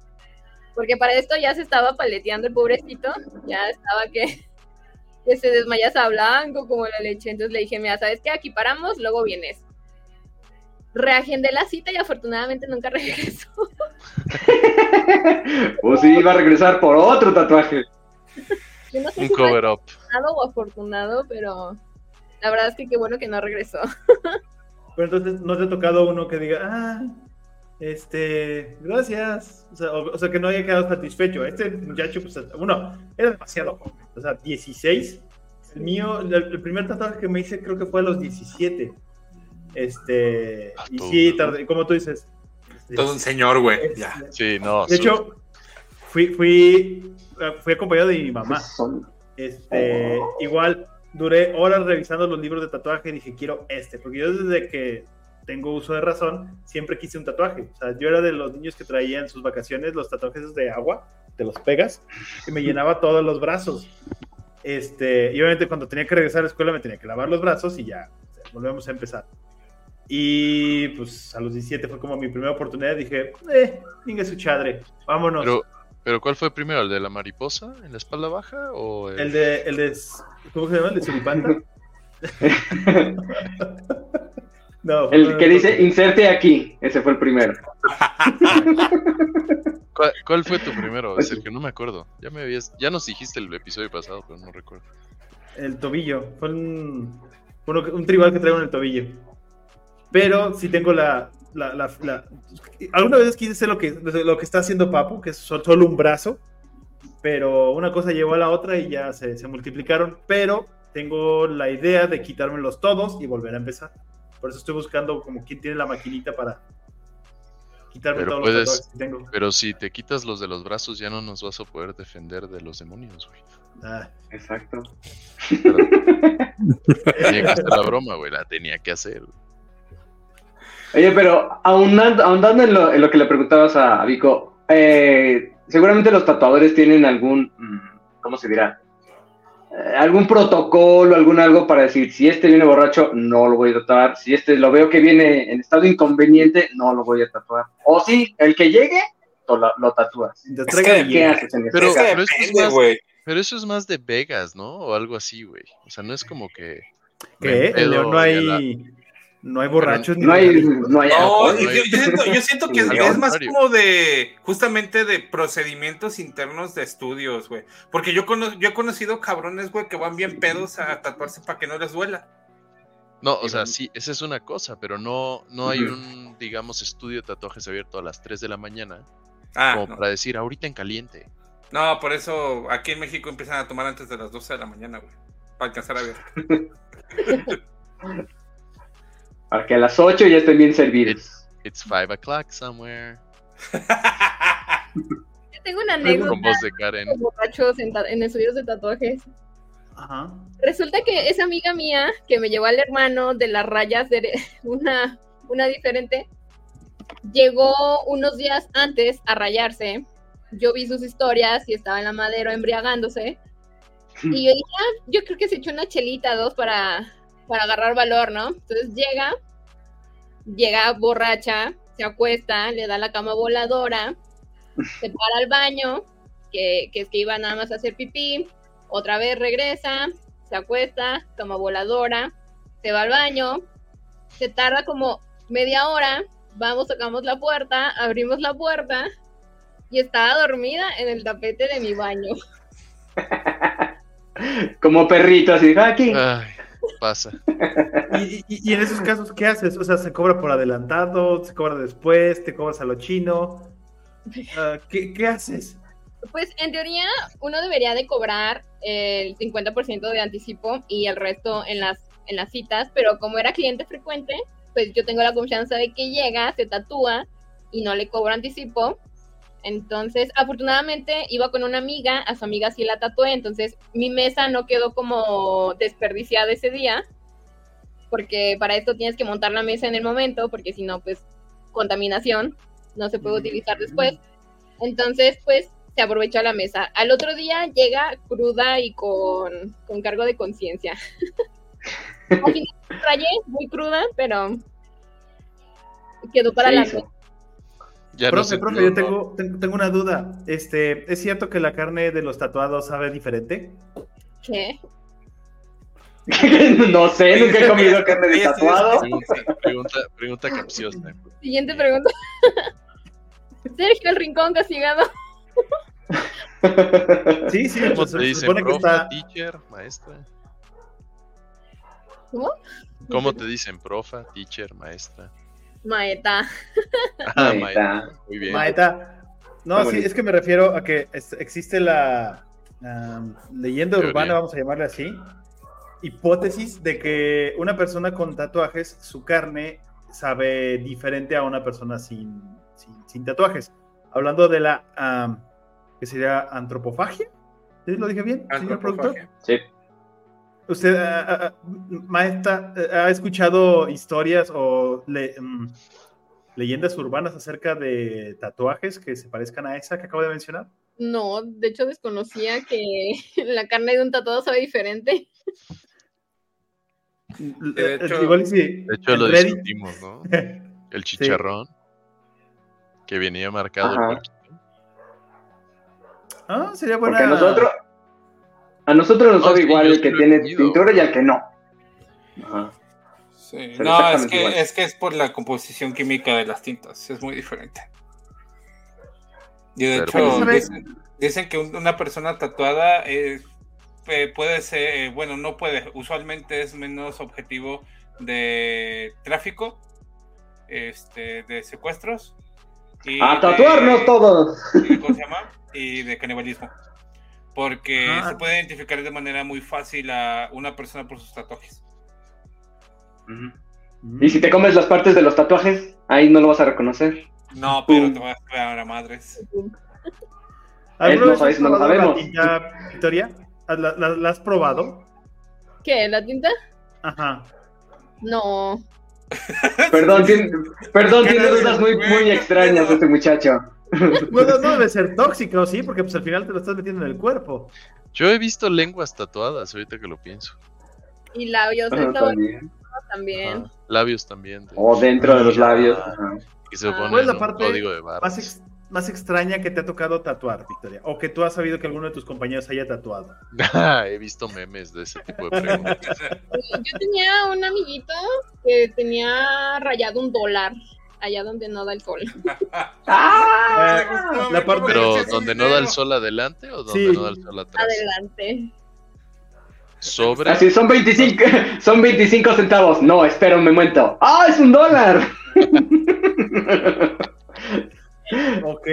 [SPEAKER 6] Porque para esto ya se estaba paleteando el pobrecito, ya estaba que, que se desmayasa blanco como la leche. Entonces le dije, mira, ¿sabes qué? Aquí paramos, luego vienes. Reagendé la cita y afortunadamente nunca regresó.
[SPEAKER 5] pues sí, iba a regresar por otro tatuaje.
[SPEAKER 4] Un cover up.
[SPEAKER 6] Afortunado o afortunado, pero la verdad es que qué bueno que no regresó.
[SPEAKER 3] Pero entonces no te ha tocado uno que diga, ah, este, gracias. O sea, que no haya quedado satisfecho. Este muchacho, pues, uno, era demasiado joven. O sea, 16. El mío, el, primer tatuaje que me hice creo que fue a los 17. Este, y sí, tarde, como tú dices.
[SPEAKER 2] Todo un señor, güey.
[SPEAKER 4] Este, sí, no.
[SPEAKER 3] De hecho, fui, fui, fui acompañado de mi mamá. Este, igual, duré horas revisando los libros de tatuaje y dije, quiero este, porque yo desde que tengo uso de razón, siempre quise un tatuaje. O sea, yo era de los niños que traían sus vacaciones los tatuajes de agua, te los pegas, y me llenaba todos los brazos. Este, y obviamente cuando tenía que regresar a la escuela me tenía que lavar los brazos y ya, volvemos a empezar. Y pues a los 17 fue como mi primera oportunidad, dije, eh, venga su chadre, vámonos.
[SPEAKER 4] ¿Pero cuál fue primero? ¿El de la mariposa en la espalda baja? O
[SPEAKER 3] el... de, el de. ¿Cómo se llama? ¿El de Suripanta?
[SPEAKER 5] no, el que dice inserte aquí. Ese fue el primero.
[SPEAKER 4] ¿Cuál, fue tu primero, Sergio? No me acuerdo. Ya, me habías, ya nos dijiste el episodio pasado, pero no recuerdo.
[SPEAKER 3] El tobillo. Fue un, un tribal que traigo en el tobillo. Pero sí tengo la, la, alguna vez quise hacer lo que, lo que está haciendo Papu, que es solo un brazo, pero una cosa llevó a la otra y ya se, se multiplicaron, pero tengo la idea de quitármelos todos y volver a empezar. Por eso estoy buscando como quién tiene la maquinita para quitarme todos los que tengo.
[SPEAKER 4] Pero si te quitas los de los brazos ya no nos vas a poder defender de los demonios, güey.
[SPEAKER 5] Ah, exacto.
[SPEAKER 4] tenía que hacer la broma, güey, la tenía que hacer.
[SPEAKER 5] Oye, pero ahondando, en, lo, que le preguntabas a, Vico, eh, seguramente los tatuadores tienen algún, mm, ¿cómo se dirá? eh, algún protocolo, algún algo para decir, si este viene borracho, no lo voy a tatuar, si este lo veo que viene en estado inconveniente, no lo voy a tatuar. O si el que llegue, lo, lo tatúas. ¿Qué haces en
[SPEAKER 4] pero, pero, eso es más, pero, eso es más, de Vegas, ¿no? O algo así, güey. O sea, no es como que...
[SPEAKER 3] ¿Qué? En León no hay... No hay borrachos.
[SPEAKER 5] No, hay, no hay.
[SPEAKER 2] yo, siento, que es, más como de, justamente de procedimientos internos de estudios, güey. Porque yo, yo he conocido cabrones, güey, que van bien pedos a tatuarse para que no les duela.
[SPEAKER 4] No, o sea, sí, esa es una cosa, pero no, no hay un, digamos, estudio de tatuajes abierto a las 3 de la mañana. Ah, como para decir, ahorita en caliente.
[SPEAKER 2] No, por eso aquí en México empiezan a tomar antes de las 12 de la mañana, güey. Para alcanzar a ver.
[SPEAKER 5] Para que a las 8 ya estén bien servidos.
[SPEAKER 4] It's, 5 o'clock somewhere.
[SPEAKER 6] Yo tengo una anécdota. Con voz de Karen. Borrachos en, en estudios de tatuajes. Ajá. Resulta que esa amiga mía que me llevó al hermano de las rayas de una, una diferente, llegó unos días antes a rayarse. Yo vi sus historias y estaba en la madera embriagándose. Y yo dije, ah, yo creo que se echó una chelita, dos, para, para agarrar valor, ¿no? Entonces llega, llega borracha, se acuesta, le da la cama voladora, se para al baño, que, es que iba nada más a hacer pipí, otra vez regresa, se acuesta, cama voladora, se va al baño, se tarda como media hora, vamos, sacamos la puerta, abrimos la puerta y estaba dormida en el tapete de mi baño.
[SPEAKER 5] como perrito, así, aquí.
[SPEAKER 4] Pasa.
[SPEAKER 3] ¿Y, en esos casos, ¿qué haces? O sea, ¿se cobra por adelantado? ¿Se cobra después? ¿Te cobras a lo chino? Ah, ¿qué, haces?
[SPEAKER 6] Pues en teoría uno debería de cobrar el 50% de anticipo y el resto en las, en las citas, pero como era cliente frecuente, pues yo tengo la confianza de que llega, se tatúa y no le cobro anticipo entonces, afortunadamente iba con una amiga, a su amiga sí la tatué, entonces mi mesa no quedó como desperdiciada ese día, porque para esto tienes que montar la mesa en el momento, porque si no, pues contaminación, no se puede utilizar después. Entonces, pues se aprovechó la mesa. Al otro día llega cruda y con, cargo de conciencia. Al final rayé, muy cruda, pero quedó para la mesa
[SPEAKER 3] profe, profe, yo tengo, tengo, una duda. Este, ¿Es cierto que la carne de los tatuados sabe diferente?
[SPEAKER 6] ¿Qué?
[SPEAKER 5] no sé, nunca he comido carne de tatuado.
[SPEAKER 4] Pregunta, pregunta capciosa.
[SPEAKER 6] Siguiente pregunta. Sergio el Rincón castigado.
[SPEAKER 3] sí, sí,
[SPEAKER 4] ¿Cómo te dicen profa, que está... teacher, maestra?
[SPEAKER 6] ¿Cómo?
[SPEAKER 4] ¿Cómo te dicen profa, teacher, maestra?
[SPEAKER 6] Maeta.
[SPEAKER 4] Ah, Maeta. Muy bien.
[SPEAKER 3] Maeta. No, sí, es que me refiero a que existe la leyenda urbana, vamos a llamarle así, hipótesis de que una persona con tatuajes, su carne sabe diferente a una persona sin, sin, tatuajes. Hablando de la, que sería antropofagia. ¿Sí lo dije bien, señor productor?
[SPEAKER 5] Sí.
[SPEAKER 3] ¿Usted, maestra, ha escuchado historias o mm, leyendas urbanas acerca de tatuajes que se parezcan a esa que acabo de mencionar?
[SPEAKER 6] No, de hecho desconocía que la carne de un tatuado sabe diferente.
[SPEAKER 4] De hecho, lo discutimos, ¿no? El chicharrón que venía marcado.
[SPEAKER 3] Ah, sería buena.
[SPEAKER 5] Porque nosotros, a nosotros nos sabe igual el que tiene pintura y al que no.
[SPEAKER 2] Sí. No, es que, es que es por la composición química de las tintas, es muy diferente. Y de hecho, dicen, que una persona tatuada eh, puede ser, eh, bueno, no puede, usualmente es menos objetivo de tráfico, este, de secuestros.
[SPEAKER 5] Y a tatuarnos todos.
[SPEAKER 2] ¿Cómo se llama? Y de canibalismo porque se puede identificar de manera muy fácil a una persona por sus tatuajes.
[SPEAKER 5] Y si te comes las partes de los tatuajes, ahí no lo vas a reconocer.
[SPEAKER 2] No, pero te vas a quedar a madres.
[SPEAKER 3] ¿Alguna no, sabes, no lo sabemos. La tinta, Victoria? ¿La, has probado?
[SPEAKER 6] ¿Qué? ¿La tinta?
[SPEAKER 3] Ajá.
[SPEAKER 6] No.
[SPEAKER 5] Perdón, tiene, perdón, tiene dudas muy, muy extrañas este muchacho.
[SPEAKER 3] Bueno, no debe ser tóxico, sí, porque pues al final te lo estás metiendo en el cuerpo.
[SPEAKER 4] Yo he visto lenguas tatuadas, ahorita que lo pienso.
[SPEAKER 6] Y labios,
[SPEAKER 5] Ah, también.
[SPEAKER 6] también.
[SPEAKER 4] Ajá. Labios también. de-
[SPEAKER 5] O dentro de los labios.
[SPEAKER 4] Ah,
[SPEAKER 5] ajá.
[SPEAKER 4] Que se
[SPEAKER 6] Ah.
[SPEAKER 4] ponen
[SPEAKER 3] ¿Cuál es la
[SPEAKER 4] un
[SPEAKER 3] parte
[SPEAKER 4] código de
[SPEAKER 3] Más,
[SPEAKER 4] barras.
[SPEAKER 3] ex- más extraña que te ha tocado tatuar, Victoria. O que tú has sabido que alguno de tus compañeros haya tatuado.
[SPEAKER 4] He visto memes de ese tipo de preguntas.
[SPEAKER 6] Yo tenía un amiguito que tenía rayado un dólar allá donde no da el sol.
[SPEAKER 5] ¡Ah!
[SPEAKER 2] Gustó,
[SPEAKER 3] la parte-
[SPEAKER 4] Pero ¿donde no da el sol adelante o donde
[SPEAKER 3] Sí.
[SPEAKER 4] no da el sol atrás?
[SPEAKER 6] Adelante.
[SPEAKER 4] Sobre.
[SPEAKER 5] Así, son 25, son 25 centavos. No, espera un momento. ¡Ah, es un dólar!
[SPEAKER 3] Ok.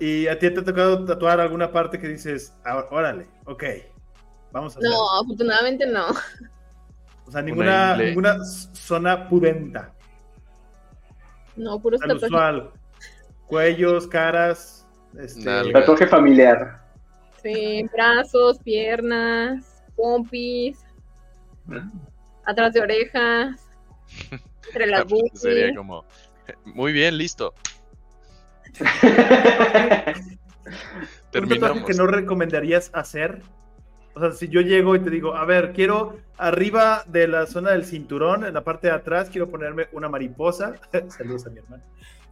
[SPEAKER 3] ¿Y a ti te ha tocado tatuar alguna parte que dices, "Ah, órale, ok, vamos a?
[SPEAKER 6] No, afortunadamente no.
[SPEAKER 3] O sea, ninguna, ninguna zona pudenta.
[SPEAKER 6] No, puros tatuajes.
[SPEAKER 3] usual. Cuellos, caras. Este,
[SPEAKER 4] Nalga.
[SPEAKER 5] Tatuaje familiar.
[SPEAKER 6] Sí, brazos, piernas, pompis, atrás de orejas, entre las boobies.
[SPEAKER 4] Sería como. Muy bien, listo.
[SPEAKER 3] un tatuaje
[SPEAKER 4] Terminamos.
[SPEAKER 3] que no recomendarías hacer. O sea, si yo llego y te digo, a ver, quiero arriba de la zona del cinturón, en la parte de atrás, quiero ponerme una mariposa. Saludos a mi hermano.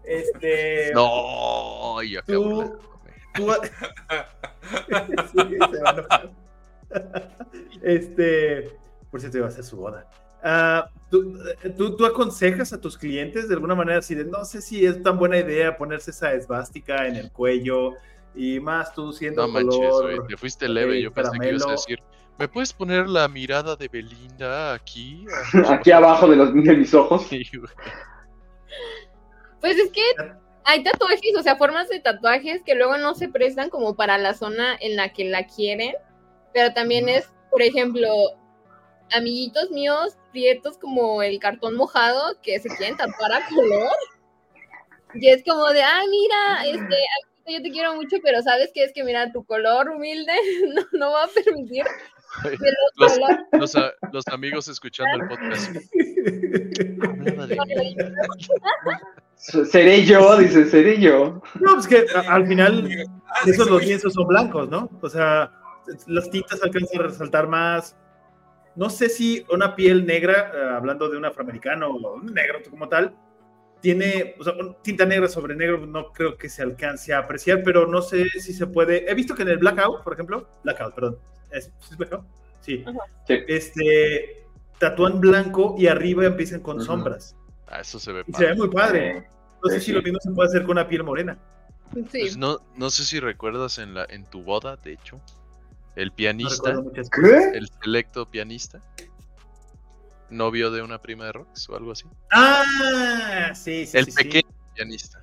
[SPEAKER 3] Este.
[SPEAKER 4] No, y acabo
[SPEAKER 3] Tú- Tú... Sí, se va. Este, por cierto, iba a ser su boda. Ah, ¿tú, tú, tú aconsejas a tus clientes de alguna manera así de no sé si es tan buena idea ponerse esa esvástica en el cuello y más tú siendo
[SPEAKER 4] No manches,
[SPEAKER 3] color.
[SPEAKER 4] güey. Te fuiste leve.
[SPEAKER 3] eh,
[SPEAKER 4] Yo pensé que ibas a decir. ¿Me puedes poner la mirada de Belinda aquí?
[SPEAKER 5] Aquí abajo de, los, de mis ojos.
[SPEAKER 4] Sí.
[SPEAKER 6] Pues es que hay tatuajes, o sea, formas de tatuajes que luego no se prestan como para la zona en la que la quieren, pero también es, por ejemplo, amiguitos míos, prietos como el cartón mojado, que se quieren tatuar a color. Y es como de, ay, mira, este, amiguito, yo te quiero mucho, pero sabes que es que, mira, tu color humilde no, no va a permitir que los
[SPEAKER 4] Los,
[SPEAKER 6] colores
[SPEAKER 4] los, a- los amigos escuchando el podcast.
[SPEAKER 5] Seré yo, dice, seré yo.
[SPEAKER 3] No, pues que al final esos los lienzos son blancos, ¿no? O sea, las tintas alcanzan a resaltar más. No sé si una piel negra, eh, hablando de un afroamericano o un negro como tal, tiene, o sea, tinta negra sobre negro, no creo que se alcance a apreciar, pero no sé si se puede. He visto que en el Blackout, por ejemplo, Blackout, perdón, ¿es, ¿sí es Blackout? Sí. Este, tatúan blanco y arriba empiezan con sombras.
[SPEAKER 4] Ah, eso se ve
[SPEAKER 3] Y se ve
[SPEAKER 4] padre.
[SPEAKER 3] muy padre. No sé
[SPEAKER 5] Sí,
[SPEAKER 3] si lo mismo se puede hacer con una piel morena.
[SPEAKER 6] Sí.
[SPEAKER 4] Pues no, no sé si recuerdas en la en tu boda, de hecho, el pianista, el selecto pianista, novio de una prima de Rox o algo así.
[SPEAKER 3] Ah, sí, sí.
[SPEAKER 4] el
[SPEAKER 3] sí, sí.
[SPEAKER 4] pequeño pianista,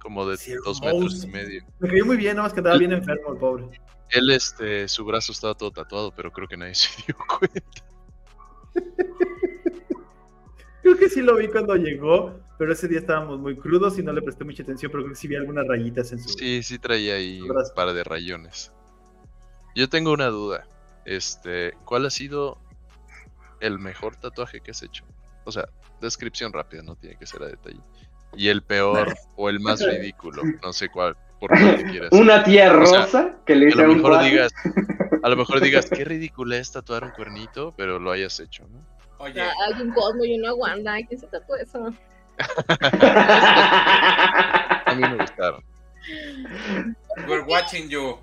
[SPEAKER 4] como de
[SPEAKER 3] Sí,
[SPEAKER 4] dos
[SPEAKER 3] hermoso.
[SPEAKER 4] metros y medio.
[SPEAKER 3] Me cayó muy bien, nada más que andaba bien enfermo el pobre.
[SPEAKER 4] Él, este, su brazo estaba todo tatuado, pero creo que nadie se dio cuenta.
[SPEAKER 3] Creo que sí lo vi cuando llegó, pero ese día estábamos muy crudos y no le presté mucha atención, pero creo que sí vi algunas rayitas en su...
[SPEAKER 4] Sí, sí traía ahí un par de rayones. Yo tengo una duda. Este, ¿cuál ha sido el mejor tatuaje que has hecho? O sea, descripción rápida, no tiene que ser a detalle. Y el peor o el más ridículo, no sé cuál, por cuál te quieras.
[SPEAKER 5] Una tía
[SPEAKER 4] O sea,
[SPEAKER 5] rosa que le
[SPEAKER 4] a
[SPEAKER 5] dice a
[SPEAKER 4] lo
[SPEAKER 5] un
[SPEAKER 4] mejor
[SPEAKER 5] cuate.
[SPEAKER 4] digas, a lo mejor digas, qué ridículo es tatuar un cuernito, pero lo hayas hecho, ¿no?
[SPEAKER 2] Oye,
[SPEAKER 6] Hay un Cosmo y una Wanda, ¿quién se tatuó eso?
[SPEAKER 4] A mí me gustaron.
[SPEAKER 2] we're watching you.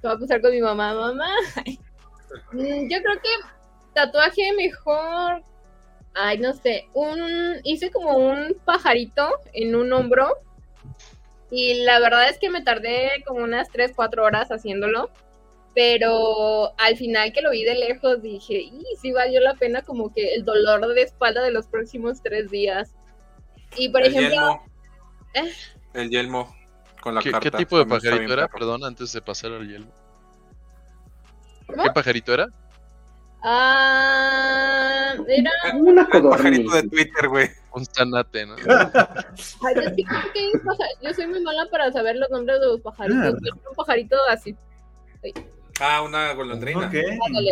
[SPEAKER 6] Te va a pasar con mi mamá, mamá. Mm, Yo creo que tatuaje mejor. Ay, no sé. Un. Hice como un pajarito en un hombro. Y la verdad es que me tardé como unas 3, 4 horas haciéndolo. Pero al final que lo vi de lejos dije, y sí valió la pena como que el dolor de espalda de los próximos tres días. Y por
[SPEAKER 2] el
[SPEAKER 6] ejemplo,
[SPEAKER 2] yelmo.
[SPEAKER 6] ¿Eh?
[SPEAKER 2] El yelmo con la
[SPEAKER 4] ¿Qué,
[SPEAKER 2] carta.
[SPEAKER 4] qué tipo de pajarito era? Perdón, antes de pasar al hielo.
[SPEAKER 6] ¿Cómo?
[SPEAKER 4] ¿Qué pajarito era?
[SPEAKER 6] ah, era
[SPEAKER 5] Una codorniz.
[SPEAKER 2] pajarito de Twitter, güey.
[SPEAKER 4] Un zanate, ¿no?
[SPEAKER 6] Ay, creo que yo soy muy mala para saber los nombres de los pajaritos.
[SPEAKER 3] Ah.
[SPEAKER 6] Un pajarito así.
[SPEAKER 2] Ah, una golondrina.
[SPEAKER 3] Ok.
[SPEAKER 6] Ándale.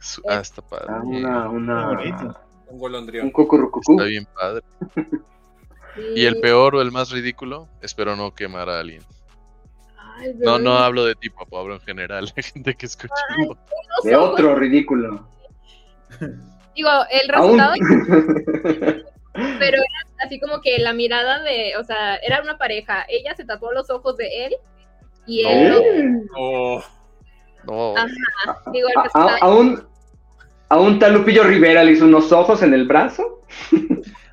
[SPEAKER 4] Su- Ah, está padre.
[SPEAKER 5] Ah, una, una,
[SPEAKER 3] bonito.
[SPEAKER 2] Un
[SPEAKER 5] un
[SPEAKER 2] golondrión.
[SPEAKER 5] cucurucucú.
[SPEAKER 4] Está bien padre. ¿Y el peor o el más ridículo? Espero no quemar a alguien. No, no hablo de ti, papá, hablo en general, la gente que escucha.
[SPEAKER 5] de otro ridículo.
[SPEAKER 6] Digo, el resultado. pero era así como que la mirada de, o sea, era una pareja. Ella se tatuó los ojos de él y él.
[SPEAKER 2] Oh.
[SPEAKER 4] No.
[SPEAKER 6] Ajá. Digo, el
[SPEAKER 5] A,
[SPEAKER 6] resultado.
[SPEAKER 5] a- a un, a un tal Lupillo Rivera le hizo unos ojos en el brazo.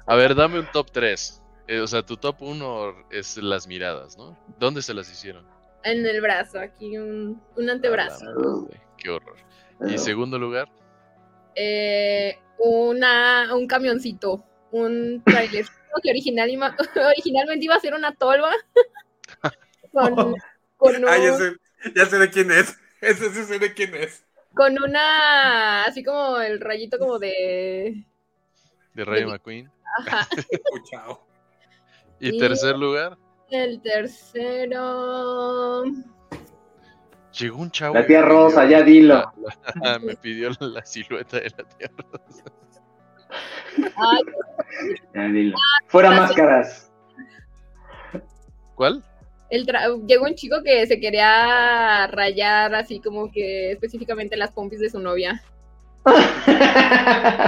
[SPEAKER 4] A ver, dame un top 3. o sea, tu top 1 es las miradas, ¿no? ¿Dónde se las hicieron?
[SPEAKER 6] En el brazo, aquí un, un antebrazo.
[SPEAKER 4] A la madre, Qué horror. Y segundo lugar,
[SPEAKER 6] Eh, una, un camioncito, un trailer que original, originalmente iba a ser una tolva con, con, un-
[SPEAKER 2] Ah, ya sé, ya sé de quién es. Ese sí sé de quién es.
[SPEAKER 6] con una, así como el rayito como de...
[SPEAKER 4] de Rayo
[SPEAKER 6] De-
[SPEAKER 4] McQueen.
[SPEAKER 6] Ajá.
[SPEAKER 4] Y- tercer lugar,
[SPEAKER 6] El tercero...
[SPEAKER 4] llegó un chavo.
[SPEAKER 5] La tía Rosa,
[SPEAKER 4] pidió
[SPEAKER 5] ya dilo.
[SPEAKER 4] la- la- me pidió la silueta de la tía Rosa.
[SPEAKER 6] Ay,
[SPEAKER 5] Ya dilo. Fuera
[SPEAKER 6] Ah,
[SPEAKER 5] máscaras.
[SPEAKER 4] ¿Cuál?
[SPEAKER 6] el tra- llegó un chico que se quería rayar así como que específicamente las pompis de su novia.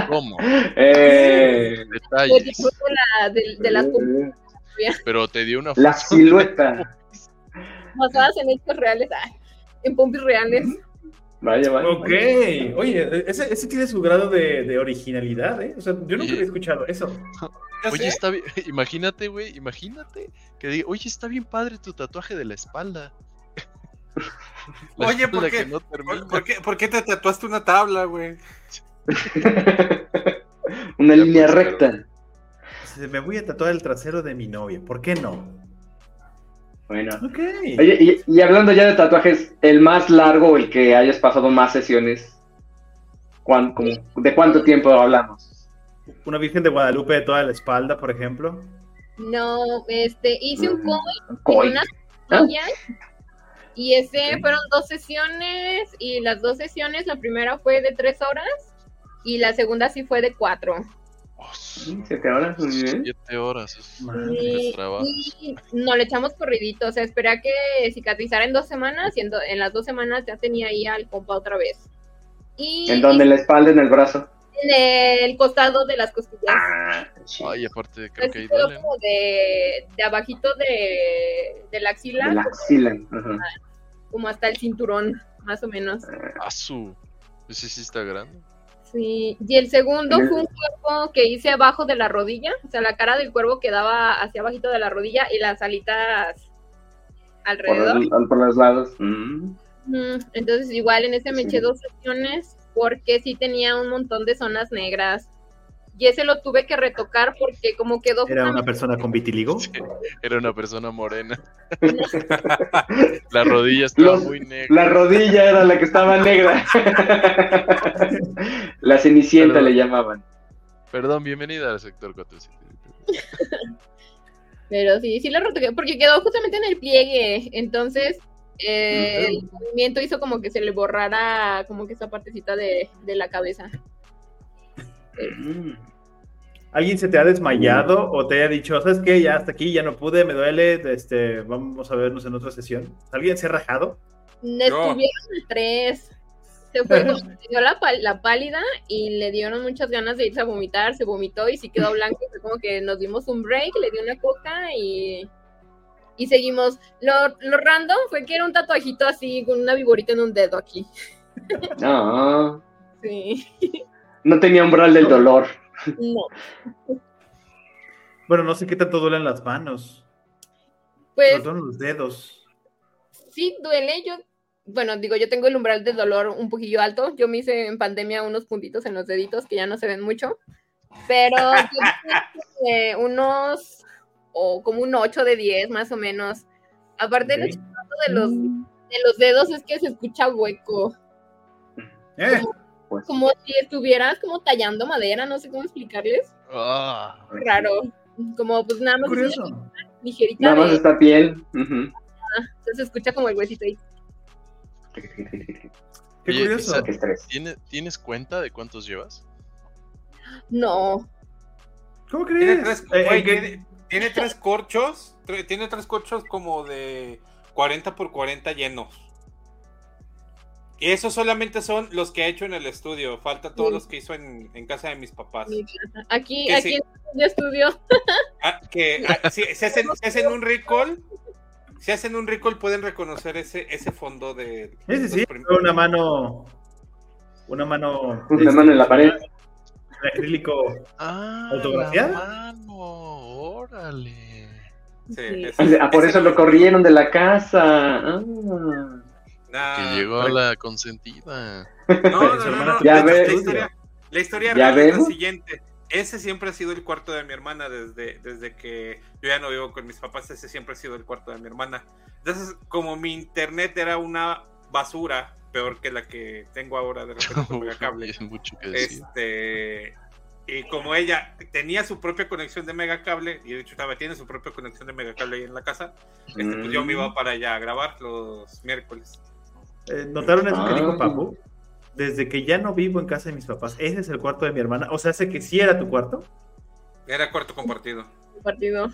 [SPEAKER 4] ¿Cómo?
[SPEAKER 5] Eh,
[SPEAKER 4] Detalles.
[SPEAKER 6] De, la- de- de las pompis
[SPEAKER 4] Pero te dio una
[SPEAKER 5] la
[SPEAKER 4] foto.
[SPEAKER 5] silueta.
[SPEAKER 6] basadas en hechos reales, ah, en pompis reales.
[SPEAKER 5] Vaya, vaya.
[SPEAKER 3] Ok, oye, ese, ese tiene su grado de, de originalidad, ¿eh? O sea, yo nunca había escuchado eso.
[SPEAKER 4] Oye,
[SPEAKER 2] sé.
[SPEAKER 4] está bien. Imagínate, güey. Imagínate que diga, oye, está bien padre tu tatuaje de la espalda. La
[SPEAKER 2] Oye, ¿por qué?
[SPEAKER 4] no.
[SPEAKER 2] ¿Por, por qué, por qué te tatuaste una tabla, güey?
[SPEAKER 5] Una
[SPEAKER 4] Ya,
[SPEAKER 5] línea
[SPEAKER 4] pues,
[SPEAKER 5] recta.
[SPEAKER 3] Me voy a tatuar el trasero de mi novia, ¿por qué no?
[SPEAKER 5] Bueno.
[SPEAKER 3] Ok.
[SPEAKER 5] Oye, y, y hablando ya de tatuajes, el más largo el que hayas pasado más sesiones, ¿cuán- como- ¿de cuánto tiempo hablamos?
[SPEAKER 3] Una Virgen de Guadalupe de toda la espalda, por ejemplo.
[SPEAKER 6] No, este, hice un
[SPEAKER 5] Coy.
[SPEAKER 6] unas
[SPEAKER 5] Ah.
[SPEAKER 6] y ese fueron dos sesiones y las dos sesiones, la primera fue de tres horas y la segunda sí fue de cuatro.
[SPEAKER 5] ¿Siete horas?
[SPEAKER 4] Siete horas.
[SPEAKER 6] Y, no le echamos corridito, o sea, esperé a que cicatrizara en dos semanas y en, do- en las dos semanas ya tenía ahí al compa otra vez. Y
[SPEAKER 5] ¿En dónde? ¿En la espalda, en el brazo?
[SPEAKER 6] en el costado de las costillas.
[SPEAKER 5] Ah.
[SPEAKER 4] Ay, aparte, creo que ahí duelen.
[SPEAKER 6] como de, de abajito de, de la axila,
[SPEAKER 5] De la axila.
[SPEAKER 6] Como hasta el cinturón, más o menos.
[SPEAKER 4] A su. Ese sí está grande.
[SPEAKER 6] Sí, y el segundo fue un cuerpo que hice abajo de la rodilla, o sea, la cara del cuervo quedaba hacia abajito de la rodilla y las alitas
[SPEAKER 5] Por,
[SPEAKER 6] alrededor.
[SPEAKER 5] el- por los lados. Mm.
[SPEAKER 6] Mm, Entonces, igual en ese me
[SPEAKER 5] Sí.
[SPEAKER 6] eché dos sesiones porque sí tenía un montón de zonas negras. Y ese lo tuve que retocar porque como quedó
[SPEAKER 3] Era una persona con vitiligo.
[SPEAKER 4] Sí, era una persona morena. La rodilla estaba
[SPEAKER 5] Los-
[SPEAKER 4] muy negra.
[SPEAKER 5] La rodilla era la que estaba negra. la cenicienta
[SPEAKER 4] Perdón.
[SPEAKER 5] le llamaban.
[SPEAKER 4] Perdón, bienvenida al sector 47.
[SPEAKER 6] Pero sí, sí lo retoqué porque quedó justamente en el pliegue. Entonces, eh, el movimiento hizo como que se le borrara como que esa partecita de, de la cabeza.
[SPEAKER 5] Mm.
[SPEAKER 3] ¿Alguien se te ha desmayado o te ha dicho, sabes qué, ya hasta aquí, ya no pude, me duele, este, vamos a vernos en otra sesión? ¿Alguien se ha rajado?
[SPEAKER 6] Estuvieron tres. Se fue, dio la, la pálida y le dieron muchas ganas de irse a vomitar, se vomitó y sí quedó blanco. Fue como que nos dimos un break, le dio una coca y, y seguimos. Lo, lo random fue que era un tatuajito así con una viborita en un dedo aquí.
[SPEAKER 5] No,
[SPEAKER 6] Sí,
[SPEAKER 5] no tenía umbral del dolor.
[SPEAKER 6] no.
[SPEAKER 3] Bueno, no sé qué tanto duelen las manos,
[SPEAKER 6] Pues
[SPEAKER 3] los dedos.
[SPEAKER 6] sí duele. Yo, bueno, digo, yo tengo el umbral del dolor un poquillo alto. Yo me hice en pandemia unos puntitos en los deditos que ya no se ven mucho. Pero yo creo que unos, o como un 8 de 10 más o menos. Aparte, chistoso de los, de los dedos es que se escucha hueco.
[SPEAKER 3] Eh,
[SPEAKER 5] Pues,
[SPEAKER 6] Como si estuvieras como tallando madera, no sé cómo explicarles.
[SPEAKER 4] Ah,
[SPEAKER 6] Raro. Como pues nada más
[SPEAKER 3] curioso.
[SPEAKER 6] ligerita
[SPEAKER 5] nada más
[SPEAKER 6] de-
[SPEAKER 5] esta piel.
[SPEAKER 6] Entonces se escucha como el huesito ahí.
[SPEAKER 3] Qué
[SPEAKER 4] Oye,
[SPEAKER 3] curioso.
[SPEAKER 4] esa-
[SPEAKER 5] Qué estrés.
[SPEAKER 4] ¿tiene- ¿tienes cuenta de cuántos llevas?
[SPEAKER 6] No,
[SPEAKER 3] ¿Cómo
[SPEAKER 2] Tiene
[SPEAKER 3] crees?
[SPEAKER 2] tres,
[SPEAKER 3] Eh,
[SPEAKER 2] güey,
[SPEAKER 3] eh,
[SPEAKER 2] tiene, tiene tres corchos. tre- Tiene tres corchos como de 40 por 40 llenos. Y esos solamente son los que ha hecho en el estudio. Falta todos los que hizo en, casa de mis papás.
[SPEAKER 6] Aquí, aquí en el estudio.
[SPEAKER 2] Ah, que ah, si, hacen, un recall, si hacen un recall pueden reconocer ese, ese fondo de.
[SPEAKER 3] Sí, sí, sí. Una mano. Una mano.
[SPEAKER 5] Una mano en la pared.
[SPEAKER 3] De acrílico.
[SPEAKER 4] Ah, mano, órale.
[SPEAKER 5] Sí, ah, por eso lo corrieron de la casa. Ah
[SPEAKER 4] que llegó a la consentida.
[SPEAKER 2] No, no, no, Ya la, historia, la historia es la siguiente. Ese siempre ha sido el cuarto de mi hermana desde, desde que yo ya no vivo con mis papás. Ese siempre ha sido el cuarto de mi hermana. Entonces, como mi internet era una basura, peor que la que tengo ahora de repente con Megacable. este, y como ella tenía su propia conexión de Megacable, y de hecho estaba tiene su propia conexión de Megacable ahí en la casa, este, pues yo me iba mm. para allá a grabar los miércoles.
[SPEAKER 3] Eh, ¿Notaron eso que dijo ah. Papu? Desde que ya no vivo en casa de mis papás, ese es el cuarto de mi hermana. O sea, hace que sí era tu cuarto.
[SPEAKER 2] Era cuarto compartido.
[SPEAKER 6] Compartido.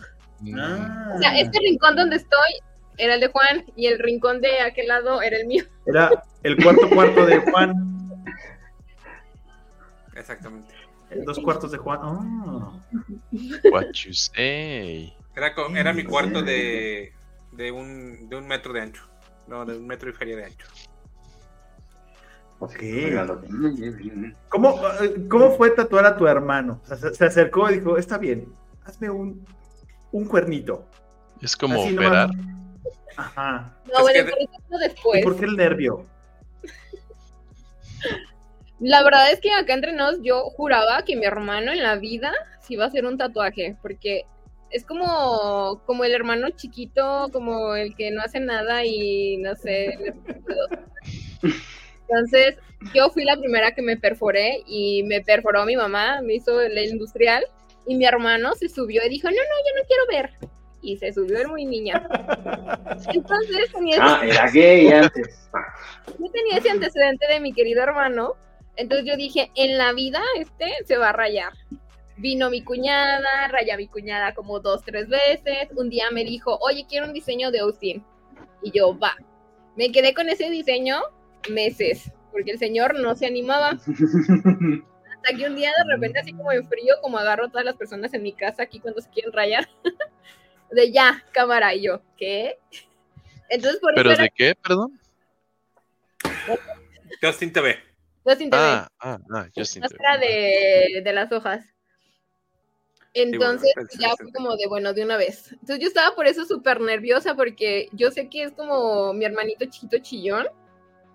[SPEAKER 6] Ah. O sea, este rincón donde estoy era el de Juan y el rincón de aquel lado era el mío.
[SPEAKER 3] Era el cuarto cuarto de Juan.
[SPEAKER 2] Exactamente.
[SPEAKER 3] Dos cuartos de Juan. Oh.
[SPEAKER 4] What you say.
[SPEAKER 2] Era, era mi cuarto de, de, un, de un metro de ancho. No, de un metro y feria de ancho.
[SPEAKER 3] Ok. ¿Cómo, ¿Cómo fue tatuar a tu hermano? se, acercó y dijo, está bien, hazme un, un cuernito.
[SPEAKER 4] Es como operar.
[SPEAKER 6] Ajá. No, bueno, que... después.
[SPEAKER 3] ¿Y por qué el nervio?
[SPEAKER 6] La verdad es que acá entre nos yo juraba que mi hermano en la vida se iba a hacer un tatuaje, porque es como, como el hermano chiquito, como el que no hace nada y no sé. Entonces, yo fui la primera que me perforé y me perforó mi mamá, me hizo el industrial y mi hermano se subió y dijo, no, no, yo no quiero ver. Y se subió el muy niña. Entonces tenía
[SPEAKER 5] Ah, era gay antes.
[SPEAKER 6] Yo tenía ese antecedente de mi querido hermano. Entonces yo dije, en la vida este se va a rayar. Vino mi cuñada, raya mi cuñada como dos, tres veces. Un día me dijo, oye, quiero un diseño de Austin. Y yo, va. Me quedé con ese diseño meses, porque el señor no se animaba. Hasta que un día de repente, así como en frío, como agarro a todas las personas en mi casa aquí cuando se quieren rayar, de ya, cámara, y yo, ¿qué?
[SPEAKER 4] Entonces, por ¿Pero de qué, perdón?
[SPEAKER 2] Justin TV.
[SPEAKER 6] Justin TV. Ah, ah, ah Justin TV. De, de las hojas. Entonces ya fue como de, bueno, de una vez. Entonces yo estaba por eso súper nerviosa porque yo sé que es como mi hermanito chiquito chillón.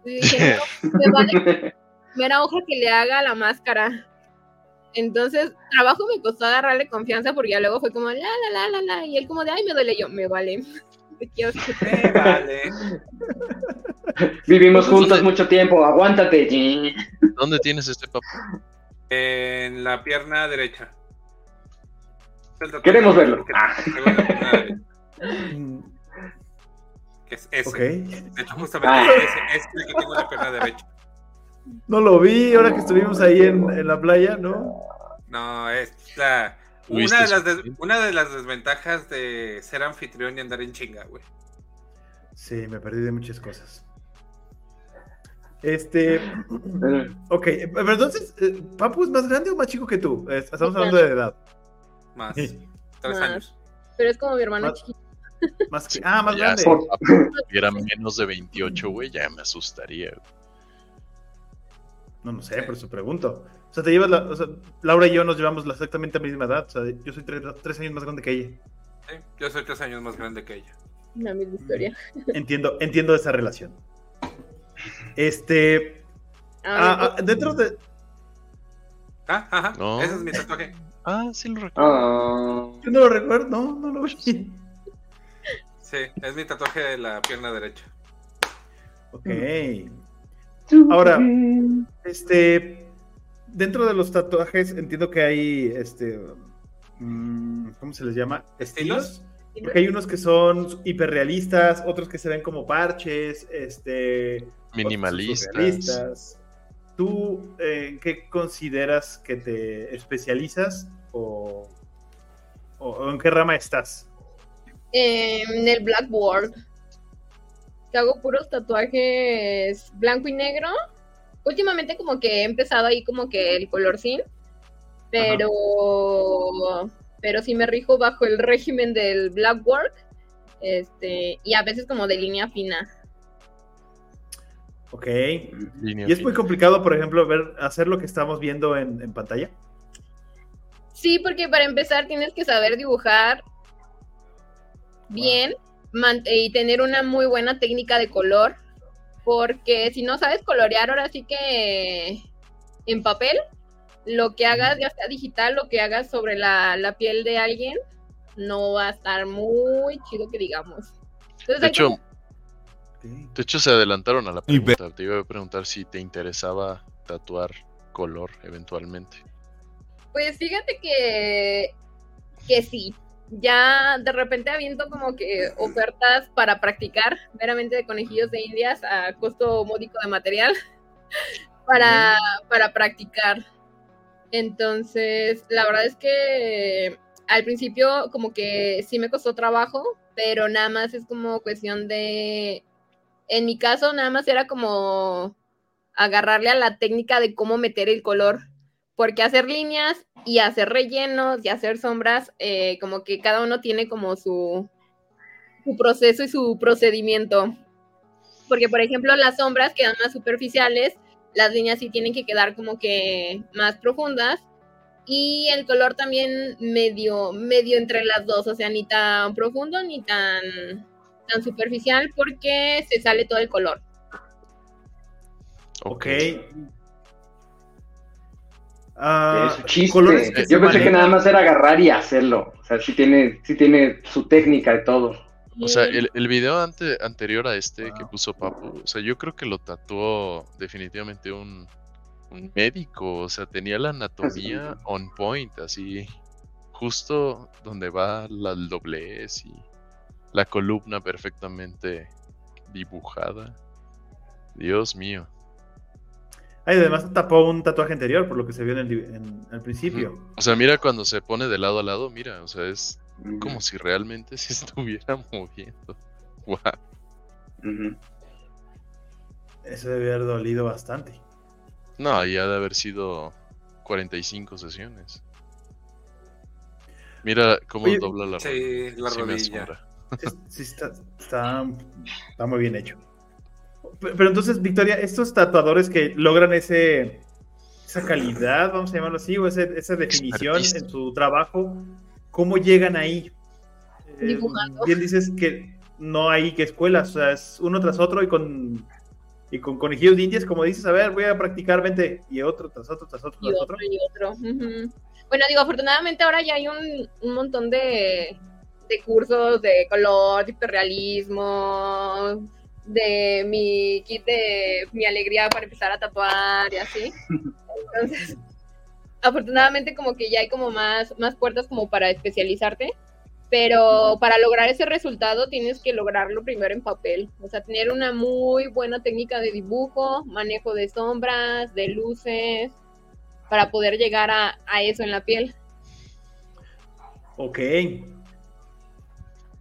[SPEAKER 6] Y dije, no, me vale primera hoja que le haga la máscara. Entonces, trabajo me costó agarrarle confianza porque ya luego fue como, la, la, la, la, la. Y él como de, ay, me duele yo, me vale.
[SPEAKER 2] Me vale.
[SPEAKER 5] Vivimos juntos mucho tiempo, aguántate.
[SPEAKER 4] ¿Dónde tienes este papá?
[SPEAKER 2] En la pierna derecha.
[SPEAKER 5] Queremos verlo.
[SPEAKER 2] Ah. es ese. De hecho, justamente ah. ese, es el que tengo en la pierna derecha.
[SPEAKER 3] No lo vi ahora que estuvimos ahí en, en la playa, ¿no?
[SPEAKER 2] No, es la, una, de las una de las desventajas de ser anfitrión y andar en chinga, güey.
[SPEAKER 3] Sí, me perdí de muchas cosas. Este. ok, pero entonces, eh, ¿Papu es más grande o más chico que tú? Estamos hablando de edad.
[SPEAKER 2] Más. Tres años.
[SPEAKER 6] Pero es como mi hermano chiquito.
[SPEAKER 3] Más que, ah, más grande.
[SPEAKER 4] Si era menos de 28, güey, ya me asustaría.
[SPEAKER 3] No, no sé, por eso pregunto. O sea, te llevas la, o sea, Laura y yo nos llevamos exactamente la misma edad. O sea, yo soy tres, años más grande que ella.
[SPEAKER 2] Sí, yo soy tres años más grande que ella.
[SPEAKER 6] La misma historia.
[SPEAKER 3] Entiendo, entiendo esa relación. Este. Ah, ah, dentro de.
[SPEAKER 2] Ah, ajá. Ese es mi tatuaje.
[SPEAKER 4] Ah, sí lo recuerdo.
[SPEAKER 3] Ah. Yo no lo recuerdo, no, no lo vi.
[SPEAKER 2] Sí, es mi tatuaje de la pierna derecha.
[SPEAKER 3] Ok. Ahora, este, dentro de los tatuajes entiendo que hay, este, mm, ¿cómo se les llama?
[SPEAKER 2] ¿Estilos?
[SPEAKER 3] Porque hay unos que son hiperrealistas, otros que se ven como parches, este...
[SPEAKER 4] Minimalistas.
[SPEAKER 3] ¿Tú eh, en qué consideras que te especializas o, en qué rama estás?
[SPEAKER 6] en el Blackboard. hago puros tatuajes blanco y negro. Últimamente como que he empezado ahí como que el color sin, pero pero sí me rijo bajo el régimen del black work, este, y a veces como de línea fina.
[SPEAKER 3] Ok. ¿Y es muy complicado, por ejemplo, ver, hacer lo que estamos viendo en, pantalla?
[SPEAKER 6] Sí, porque para empezar tienes que saber dibujar bien y tener una muy buena técnica de color, porque si no sabes colorear, ahora sí que en papel, lo que hagas, ya sea digital, lo que hagas sobre la, piel de alguien, no va a estar muy chido que digamos.
[SPEAKER 4] de, hecho, de hecho, se adelantaron a la pregunta. Te iba a preguntar si te interesaba tatuar color eventualmente.
[SPEAKER 6] Pues fíjate que, que sí ya de repente habiendo como que ofertas para practicar meramente de conejillos de indias a costo módico de material para, para practicar. Entonces, la verdad es que al principio como que sí me costó trabajo, pero nada más es como cuestión de, en mi caso nada más era como agarrarle a la técnica de cómo meter el color, porque hacer líneas y hacer rellenos y hacer sombras, eh, como que cada uno tiene como su, su proceso y su procedimiento. Porque, por ejemplo, las sombras quedan más superficiales, las líneas sí tienen que quedar como que más profundas. Y el color también medio, medio entre las dos, o sea, ni tan profundo ni tan, tan superficial porque se sale todo el color.
[SPEAKER 3] Ok,
[SPEAKER 5] Ah, Yo pensé que nada más era agarrar y hacerlo. O sea, sí tiene, sí tiene su técnica de todo.
[SPEAKER 4] O sea, el, el video anterior a este que puso Papu, o sea, yo creo que lo tatuó definitivamente un, médico. O sea, tenía la anatomía on point, así, justo donde va la doblez y la columna perfectamente dibujada. Dios mío.
[SPEAKER 3] Ay, además tapó un tatuaje anterior, por lo que se vio en el, principio.
[SPEAKER 4] O sea, mira cuando se pone de lado a lado, mira, o sea, es como si realmente se estuviera moviendo. Wow.
[SPEAKER 3] Eso debe haber dolido bastante.
[SPEAKER 4] No, ya de haber sido 45 sesiones. Mira cómo dobla la,
[SPEAKER 2] sí, la rodilla.
[SPEAKER 3] Sí, está, está muy bien hecho. Pero entonces, Victoria, estos tatuadores que logran ese, esa calidad, vamos a llamarlo así, o esa definición en su trabajo, ¿cómo llegan ahí?
[SPEAKER 6] Eh,
[SPEAKER 3] bien dices que no hay que escuelas, o sea, es uno tras otro y con y con conejillos de indias, como dices, a ver, voy a practicar 20 y otro tras otro, tras otro, tras otro.
[SPEAKER 6] Y otro. Bueno, digo, afortunadamente ahora ya hay un, un montón de, de cursos de color, de hiperrealismo, de mi kit de mi alegría para empezar a tatuar y así. Entonces, afortunadamente como que ya hay como más, más puertas como para especializarte, pero para lograr ese resultado tienes que lograrlo primero en papel, o sea, tener una muy buena técnica de dibujo, manejo de sombras, de luces, para poder llegar a, a eso en la piel.
[SPEAKER 3] Ok.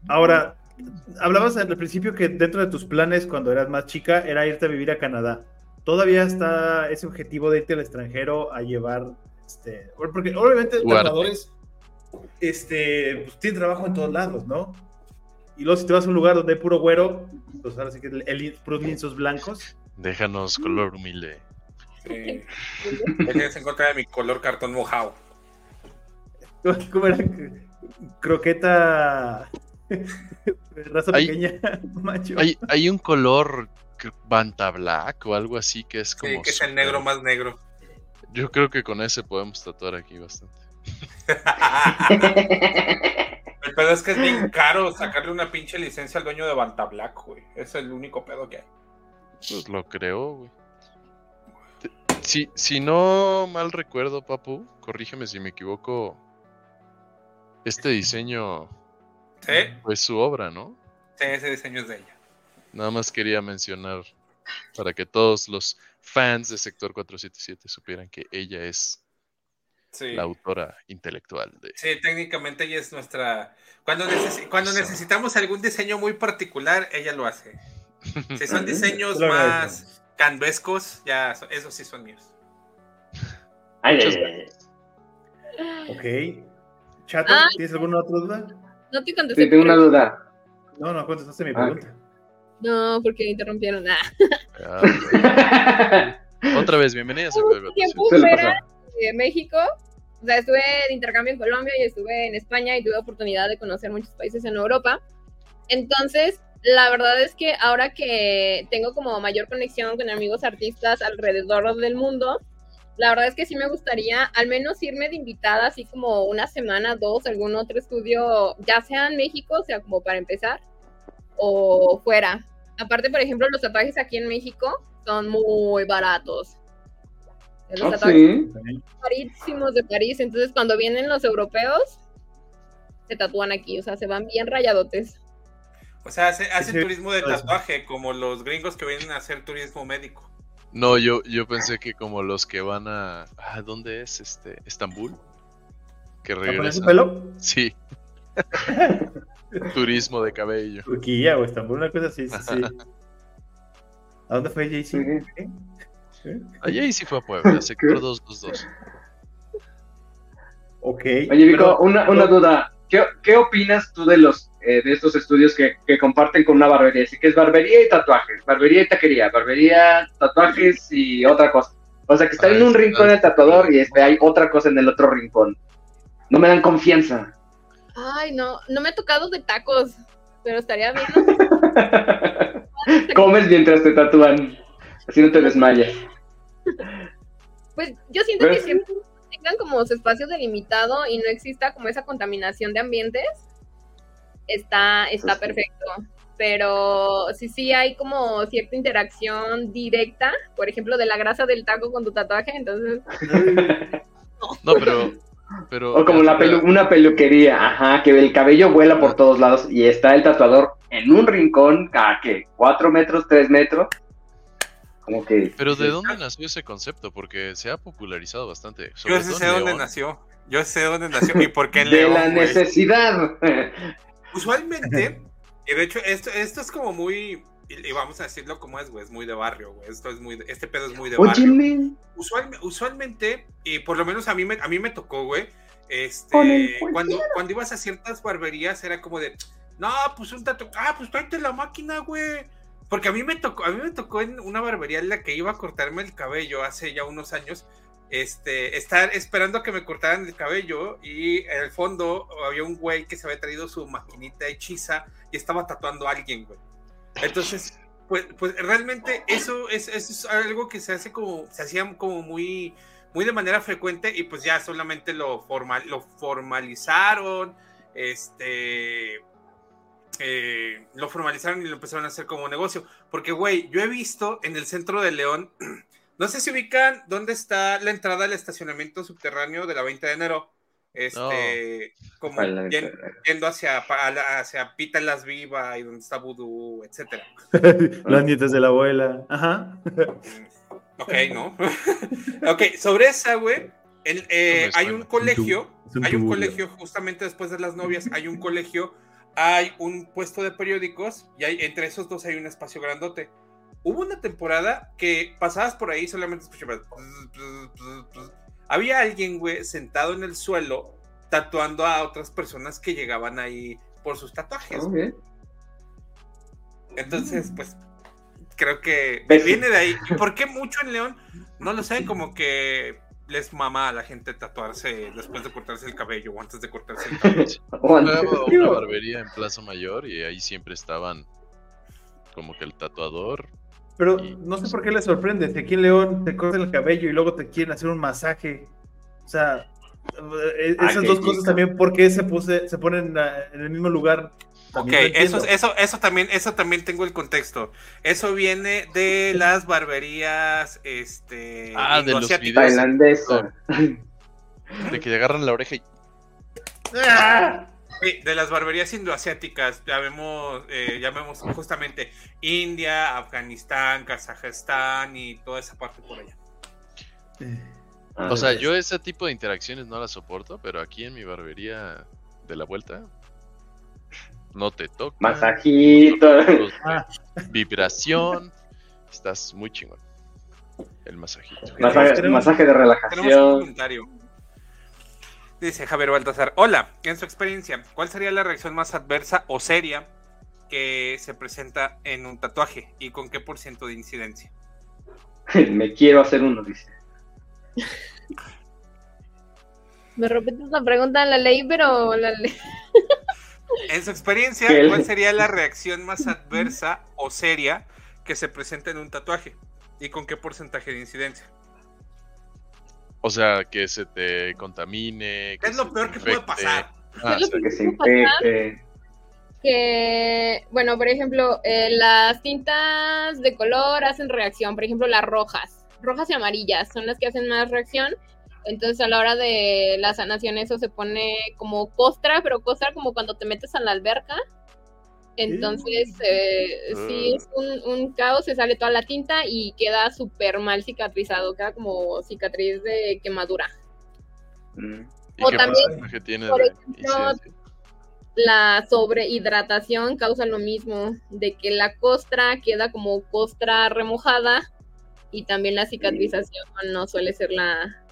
[SPEAKER 3] Ahora, hablabas al principio que dentro de tus planes cuando eras más chica era irte a vivir a Canadá. ¿Todavía está ese objetivo de irte al extranjero a llevar, este, porque obviamente los trabajadores este, pues, tienen trabajo en todos lados, ¿no? Y luego si te vas a un lugar donde hay puro güero, pues ahora sí que el, puros lienzos blancos.
[SPEAKER 4] Déjanos color humilde.
[SPEAKER 2] Sí. Déjense encontrar de mi color cartón mojado.
[SPEAKER 3] ¿Cómo era? Croqueta Raza hay, pequeña, macho.
[SPEAKER 4] Hay, un color Banta Black o algo así que es como. Sí,
[SPEAKER 2] que es el negro más negro.
[SPEAKER 4] Yo creo que con ese podemos tatuar aquí bastante.
[SPEAKER 2] el pedo es que es bien caro sacarle una pinche licencia al dueño de Banta Black, güey. Es el único pedo que hay.
[SPEAKER 4] Pues lo creo, güey. Si, si no mal recuerdo, Papu, corrígeme si me equivoco. Este diseño pues su obra, ¿no?
[SPEAKER 2] Sí, ese diseño es de ella.
[SPEAKER 4] Nada más quería mencionar para que todos los fans de Sector 477 supieran que ella es la autora intelectual de...
[SPEAKER 2] Sí, técnicamente ella es nuestra... Cuando, cuando necesitamos algún diseño muy particular, ella lo hace. Si son diseños más canvescos, ya, esos sí son míos.
[SPEAKER 5] Ay, ay,
[SPEAKER 3] ay. Ok. Chato. ¿tienes alguna otra duda?
[SPEAKER 6] No te contesté.
[SPEAKER 5] Sí, tengo una duda.
[SPEAKER 3] No, no contestaste mi ah. pregunta.
[SPEAKER 6] No, porque interrumpieron. nada.
[SPEAKER 4] Ah. Otra vez, bienvenida.
[SPEAKER 6] tiempo fuera de México. O sea, estuve de intercambio en Colombia y estuve en España y tuve oportunidad de conocer muchos países en Europa. Entonces, la verdad es que ahora que tengo como mayor conexión con amigos artistas alrededor del mundo, la verdad es que sí me gustaría al menos irme de invitada, así como una semana, dos, algún otro estudio, ya sea en México, o sea, como para empezar, o fuera. Aparte, por ejemplo, los tatuajes aquí en México son muy baratos. Los
[SPEAKER 5] ¿Ah, sí?
[SPEAKER 6] carísimos de París. Entonces, cuando vienen los europeos, se tatúan aquí, o sea, se van bien rayadotes.
[SPEAKER 2] O sea, hacen turismo de tatuaje, como los gringos que vienen a hacer turismo médico.
[SPEAKER 4] No, yo, yo pensé que como los que van a. ¿A ¿Dónde es? Este, ¿Estambul? Que regresan.
[SPEAKER 3] pelo?
[SPEAKER 4] Sí. Turismo de cabello.
[SPEAKER 3] Turquía o Estambul, una cosa así, sí, sí. ¿A dónde fue Jay-Z?
[SPEAKER 4] A Jay-Z fue a Puebla, sector 222.
[SPEAKER 3] Ok.
[SPEAKER 5] Oye, Vico, una, una duda. ¿Qué, ¿Qué, opinas tú de los eh, de estos estudios que, que, comparten con una barbería? Así que es barbería y tatuajes, barbería y taquería, barbería, tatuajes y otra cosa. O sea, que está en un rincón el tatuador y este, hay otra cosa en el otro rincón. No me dan confianza.
[SPEAKER 6] Ay, no, no me ha tocado de tacos, pero estaría bien.
[SPEAKER 5] Comes mientras te tatúan, así no te desmayas.
[SPEAKER 6] Pues yo siento que siempre tengan como su espacio delimitado y no exista como esa contaminación de ambientes, está, está perfecto. Pero sí, sí hay como cierta interacción directa, por ejemplo, de la grasa del taco con tu tatuaje, entonces...
[SPEAKER 4] no pero pero,
[SPEAKER 5] o como la una peluquería, ajá, que el cabello vuela por todos lados y está el tatuador en un rincón, ¿a qué? ¿Cuatro metros, tres metros? Como que...
[SPEAKER 4] Pero ¿de dónde nació ese concepto? Porque se ha popularizado bastante.
[SPEAKER 2] Yo sé dónde nació. Yo sé dónde nació y por qué en
[SPEAKER 5] De la necesidad.
[SPEAKER 2] Usualmente, y de hecho, esto, esto es como muy y, vamos a decirlo como es, güey, es muy de barrio, güey. Esto es muy, este pedo es muy de barrio. usualmente, y por lo menos a mí me, a mí me tocó, güey. Este, cuando, cuando ibas a ciertas barberías era como de, no, pues un tatu, ah, pues tráete la máquina, güey. Porque a mí me tocó, a mí me tocó en una barbería en la que iba a cortarme el cabello hace ya unos años, este, estar esperando a que me cortaran el cabello y en el fondo había un güey que se había traído su maquinita hechiza y estaba tatuando a alguien, güey. Entonces, pues, pues realmente eso es, es algo que se hace como, se hacía como muy, muy de manera frecuente y pues ya solamente lo, formal, lo formalizaron, este, eh, lo formalizaron y lo empezaron a hacer como negocio. Porque, güey, yo he visto en el centro de León, no sé si ubican dónde está la entrada al estacionamiento subterráneo de la 20 de enero este, como yendo hacia, hacia Pita las Viva y donde está Voodoo, etcétera.
[SPEAKER 3] Las nietas de la abuela. Ajá.
[SPEAKER 2] Mm, ok, ¿no? ok, sobre esa, güey, eh, hay un colegio, hay un colegio justamente después de las novias, hay un colegio, hay un puesto de periódicos y hay, entre esos dos hay un espacio grandote. Hubo una temporada que pasabas por ahí solamente escuchabas había alguien, güey, sentado en el suelo tatuando a otras personas que llegaban ahí por sus tatuajes. Entonces, mm. pues, creo que viene de ahí. ¿Y por qué mucho en León? No lo sé, como que les mama a la gente tatuarse después de cortarse el cabello o antes de cortarse el cabello.
[SPEAKER 4] una barbería en Plaza Mayor y ahí siempre estaban como que el tatuador
[SPEAKER 3] pero no sé por qué le sorprende. Si aquí en León te cortan el cabello y luego te quieren hacer un masaje. O sea, eh, esas dos cosas también, ¿por qué se, puse, se ponen en el mismo lugar?
[SPEAKER 2] Ok, eso, eso, eso, también, eso también tengo el contexto. Eso viene de las barberías, este,
[SPEAKER 4] ah, de los De que agarran la oreja y...
[SPEAKER 2] ¡Ah! de las barberías indoasiáticas, ya vemos, eh, ya vemos justamente India, Afganistán, Kazajstán y toda esa parte por allá.
[SPEAKER 4] Ah, o sea, yo ese tipo de interacciones no las soporto, pero aquí en mi barbería de la vuelta, no te toca.
[SPEAKER 5] Masajito.
[SPEAKER 4] Ah. Vibración. Estás muy chingón. El masajito.
[SPEAKER 5] Masaje, de relajación.
[SPEAKER 2] Dice Javier Baltasar. Hola, en su experiencia, ¿cuál sería la reacción más adversa o seria que se presenta en un tatuaje y con qué por ciento de incidencia?
[SPEAKER 5] Me quiero hacer uno, dice.
[SPEAKER 6] Me repites la pregunta en la ley, pero la ley.
[SPEAKER 2] En su experiencia, ¿cuál sería la reacción más adversa o seria que se presenta en un tatuaje? ¿Y con qué porcentaje de incidencia?
[SPEAKER 4] O sea, que se te contamine.
[SPEAKER 2] ¿Qué es lo peor que puede pasar?
[SPEAKER 6] Ah, que se infecte. Que, bueno, por ejemplo, eh, las tintas de color hacen reacción. Por ejemplo, las rojas. Rojas y amarillas son las que hacen más reacción. Entonces a la hora de la sanación eso se pone como costra, pero costra como cuando te metes a la alberca. Entonces eh, sí es un, caos, se sale toda la tinta y queda súper mal cicatrizado, queda como cicatriz de quemadura.
[SPEAKER 4] Mm. o también, por ejemplo,
[SPEAKER 6] la sobrehidratación causa lo mismo, de que la costra queda como costra remojada y también la cicatrización no suele ser la,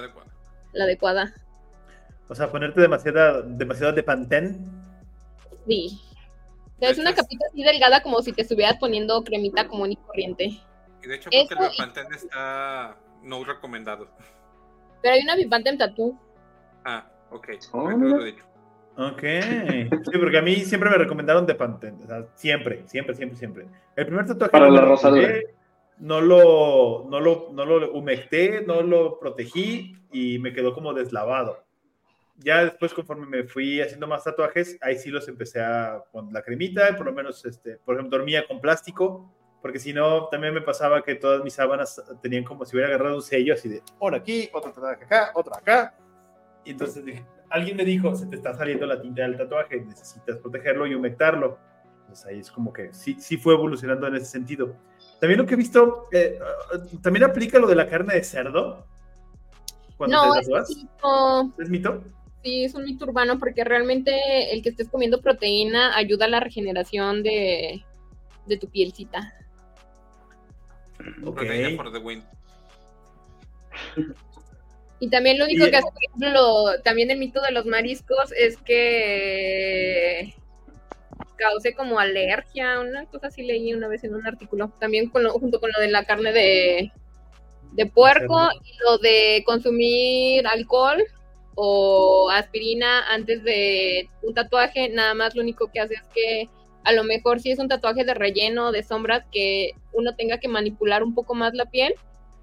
[SPEAKER 2] adecuada.
[SPEAKER 6] La adecuada.
[SPEAKER 3] O sea, ponerte demasiada, demasiado de pantén.
[SPEAKER 6] Sí. es una capita así delgada como si te estuvieras poniendo cremita común y corriente.
[SPEAKER 2] Y de hecho creo que el está no recomendado.
[SPEAKER 6] Pero hay una Bipantene Tattoo.
[SPEAKER 2] Ah, ok.
[SPEAKER 3] Oh, ok. Sí, porque a mí siempre me recomendaron de Pantene. O sea, siempre, siempre, siempre, siempre. El primer tatuaje.
[SPEAKER 5] Para la rosadura
[SPEAKER 3] no lo, no lo, no lo humecté, no lo protegí y me quedó como deslavado. Ya después, conforme me fui haciendo más tatuajes, ahí sí los empecé a con la cremita, por lo menos, este, por ejemplo, dormía con plástico, porque si no, también me pasaba que todas mis sábanas tenían como si hubiera agarrado un sello así de, por aquí, otro tatuaje acá, otro acá. Y entonces alguien me dijo, se te está saliendo la tinta del tatuaje, necesitas protegerlo y humectarlo. Entonces ahí es como que sí, sí fue evolucionando en ese sentido. También lo que he visto, eh, también aplica lo de la carne de cerdo.
[SPEAKER 6] no, es mito.
[SPEAKER 3] ¿Es mito?
[SPEAKER 6] Sí, es un mito urbano porque realmente el que estés comiendo proteína ayuda a la regeneración de, de tu pielcita.
[SPEAKER 2] Ok.
[SPEAKER 6] Y también lo único que hace, por ejemplo, también el mito de los mariscos es que cause como alergia, una cosa así leí una vez en un artículo, también junto con lo de la carne de, de puerco y lo de consumir alcohol o aspirina antes de un tatuaje, nada más lo único que hace es que a lo mejor si es un tatuaje de relleno, de sombras, que uno tenga que manipular un poco más la piel,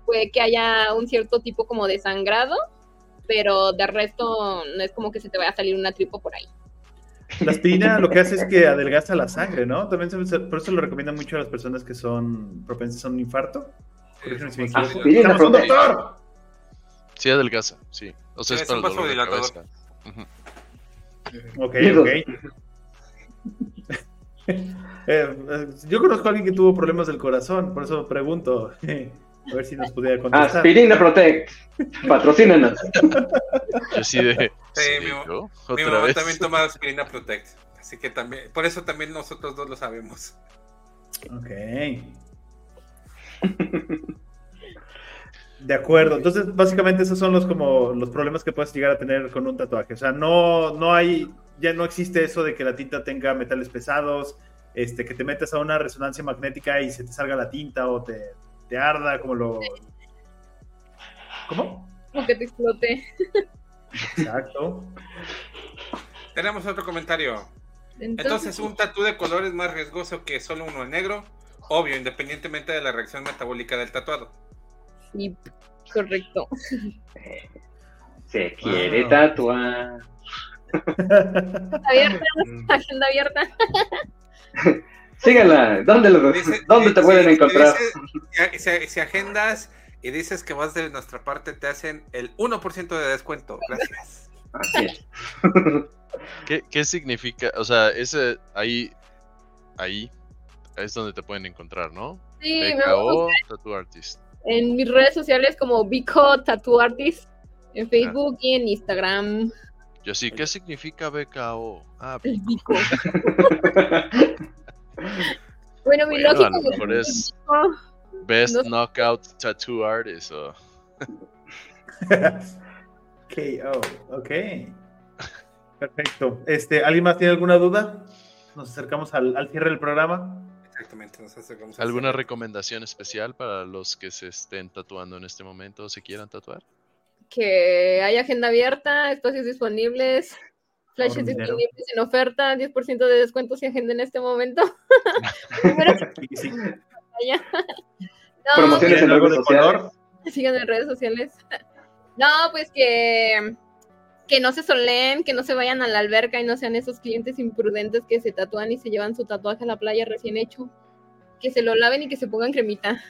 [SPEAKER 6] puede que haya un cierto tipo como de sangrado, pero de resto no es como que se te vaya a salir una tripo por ahí.
[SPEAKER 3] La aspirina lo que hace es que adelgaza la sangre, ¿no? También por eso lo recomiendan mucho a las personas que son propensas a un infarto.
[SPEAKER 5] Aspirina, doctor!
[SPEAKER 4] Sí, adelgaza, sí. O sea, es, para el dolor de cabeza.
[SPEAKER 3] Ok, ok. Eh, eh, yo conozco a alguien que tuvo problemas del corazón, por eso pregunto. A ver si nos pudiera contestar.
[SPEAKER 5] Aspirina Protect. Patrocínanos.
[SPEAKER 4] Yo sí de.
[SPEAKER 2] Sí, mi, mamá también toma aspirina Protect. Así que también, por eso también nosotros dos lo sabemos.
[SPEAKER 3] Ok. De acuerdo. Entonces, básicamente esos son los como los problemas que puedes llegar a tener con un tatuaje. O sea, no, no hay, ya no existe eso de que la tinta tenga metales pesados, este, que te metas a una resonancia magnética y se te salga la tinta o te, te arda, como lo... ¿Cómo?
[SPEAKER 6] Como que te explote.
[SPEAKER 3] Exacto.
[SPEAKER 2] Tenemos otro comentario. Entonces, un tatú de color es más riesgoso que solo uno en negro, obvio, independientemente de la reacción metabólica del tatuado.
[SPEAKER 6] Sí, correcto.
[SPEAKER 5] Se quiere tatuar.
[SPEAKER 6] Abierta, agenda abierta.
[SPEAKER 5] Síguela. ¿Dónde, lo, ¿dónde te pueden encontrar?
[SPEAKER 2] si, agendas y dices que vas de nuestra parte, te hacen el 1% de descuento. Gracias.
[SPEAKER 4] ¿Qué, ¿Qué, significa? O sea, ese ahí, ahí es donde te pueden encontrar, ¿no?
[SPEAKER 6] Sí,
[SPEAKER 4] BKO Tattoo Artist.
[SPEAKER 6] En mis redes sociales como Bico Tattoo Artist, en Facebook y en Instagram.
[SPEAKER 4] Yo sí, ¿qué significa BKO?
[SPEAKER 6] Ah, el bico. bueno, mi lógica. A lo
[SPEAKER 4] mejor es Best Knockout Tattoo Artist o.
[SPEAKER 3] KO, ok. Perfecto. Este, ¿Alguien más tiene alguna duda? Nos acercamos al, al cierre del programa.
[SPEAKER 2] Exactamente, nos acercamos.
[SPEAKER 4] ¿Alguna recomendación especial para los que se estén tatuando en este momento o se quieran tatuar?
[SPEAKER 6] Que hay agenda abierta, espacios disponibles, flashes disponibles en oferta, 10% de descuento si agenda en este momento.
[SPEAKER 5] Promociones en redes sociales.
[SPEAKER 6] Sigan en redes sociales. No, pues que, que no se soleen, que no se vayan a la alberca y no sean esos clientes imprudentes que se tatúan y se llevan su tatuaje a la playa recién hecho. Que se lo laven y que se pongan cremita.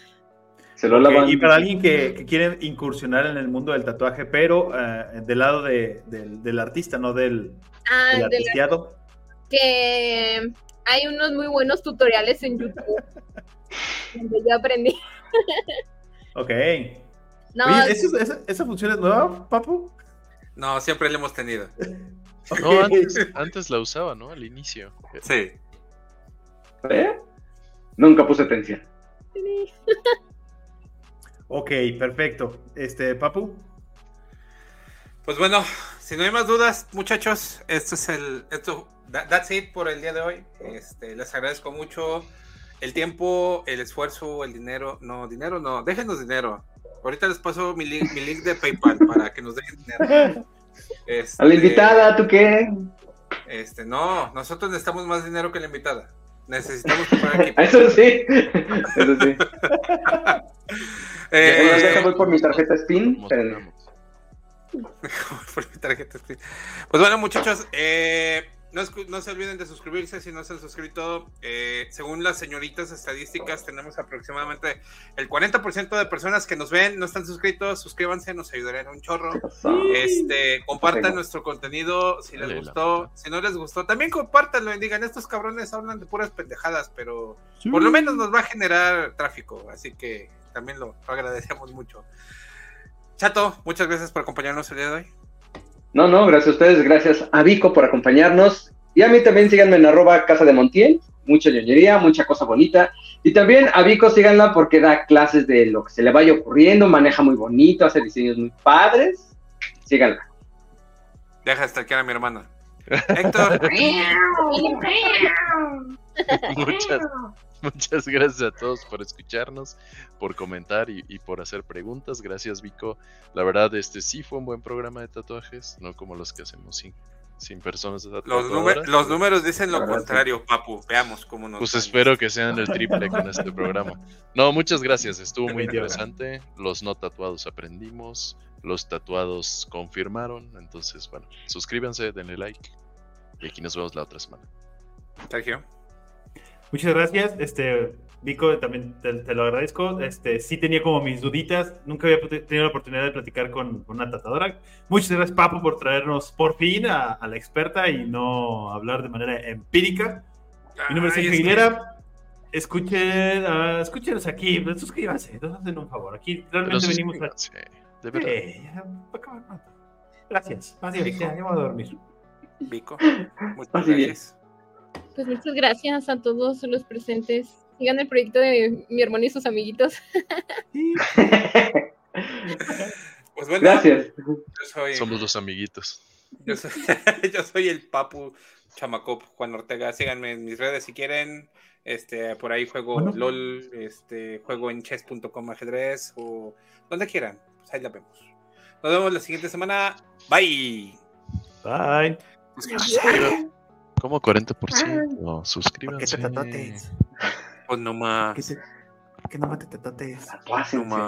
[SPEAKER 3] Se lo lavan. Y para alguien que, quiere incursionar en el mundo del tatuaje, pero uh, del lado de, del, artista, no del, ah, artisteado.
[SPEAKER 6] Que hay unos muy buenos tutoriales en YouTube donde yo aprendí.
[SPEAKER 3] ok. No, esa, función es nueva, Papu?
[SPEAKER 2] No, siempre la hemos tenido.
[SPEAKER 4] No, antes, antes, la usaba, ¿no? Al inicio.
[SPEAKER 2] Sí.
[SPEAKER 5] ¿Eh? Nunca puse atención.
[SPEAKER 3] Ok, perfecto. Este, Papu.
[SPEAKER 2] Pues bueno, si no hay más dudas, muchachos, esto es el. Esto, that's it por el día de hoy. Este, les agradezco mucho el tiempo, el esfuerzo, el dinero. No, dinero no, déjenos dinero. Ahorita les paso mi link, mi link de PayPal para que nos dejen dinero.
[SPEAKER 5] Este, a la invitada, ¿tú qué?
[SPEAKER 2] Este, no, nosotros necesitamos más dinero que la invitada. Necesitamos comprar
[SPEAKER 5] equipo. Eso sí, eso sí. eh, voy por mi tarjeta Spin.
[SPEAKER 2] por mi tarjeta Spin. Pues bueno, muchachos, eh, no, se olviden de suscribirse si no se han suscrito. Eh, según las señoritas estadísticas, tenemos aproximadamente el 40% de personas que nos ven no están suscritos. Suscríbanse, nos ayudarían un chorro. Este, compartan nuestro contenido si les gustó. Si no les gustó, también compártanlo y digan: estos cabrones hablan de puras pendejadas, pero por lo menos nos va a generar tráfico. Así que también lo agradecemos mucho. Chato, muchas gracias por acompañarnos el día de hoy.
[SPEAKER 5] No, no, gracias a ustedes, gracias a Vico por acompañarnos. Y a mí también síganme en arroba casa de Montiel, mucha ñoñería, mucha cosa bonita. Y también a Vico síganla porque da clases de lo que se le vaya ocurriendo, maneja muy bonito, hace diseños muy padres. Síganla.
[SPEAKER 2] Deja de estar a mi hermana. Héctor.
[SPEAKER 4] muchas, muchas gracias a todos por escucharnos, por comentar y, por hacer preguntas. Gracias, Vico. La verdad, este sí fue un buen programa de tatuajes, no como los que hacemos sin, sin personas
[SPEAKER 2] Los, los números dicen lo contrario, Papu. Veamos cómo nos.
[SPEAKER 4] Pues espero que sean el triple con este programa. No, muchas gracias. Estuvo muy interesante. Los no tatuados aprendimos. Los tatuados confirmaron. Entonces, bueno, suscríbanse, denle like. Y aquí nos vemos la otra semana.
[SPEAKER 2] Sergio.
[SPEAKER 3] Muchas gracias. Este, Vico, también te, lo agradezco. Este, sí tenía como mis duditas. Nunca había tenido la oportunidad de platicar con, una tratadora. Muchas gracias, Papo, por traernos por fin a, la experta y no hablar de manera empírica. Mi nombre es Sergio Aguilera. Escuchen, uh, escúchenos aquí, suscríbanse, nos hacen un favor. Aquí realmente venimos a. De verdad. Eh, gracias. Más bien, ya, ya voy a dormir.
[SPEAKER 2] Vico, muchas gracias.
[SPEAKER 6] Pues muchas gracias a todos los presentes. Sigan el proyecto de mi hermano y sus amiguitos.
[SPEAKER 2] pues bueno,
[SPEAKER 5] gracias.
[SPEAKER 4] Somos los amiguitos.
[SPEAKER 2] Yo soy, yo soy el Papu Chamacop Juan Ortega. Síganme en mis redes si quieren. Este, por ahí juego LOL, este, juego en chess.com ajedrez o donde quieran. Pues ahí la vemos. Nos vemos la siguiente semana. Bye.
[SPEAKER 3] Bye.
[SPEAKER 4] Como 40%. Suscríbanse.
[SPEAKER 3] Que te tatotes.
[SPEAKER 2] Pues no más.
[SPEAKER 3] Que, te, que no te tatotes.
[SPEAKER 5] No más.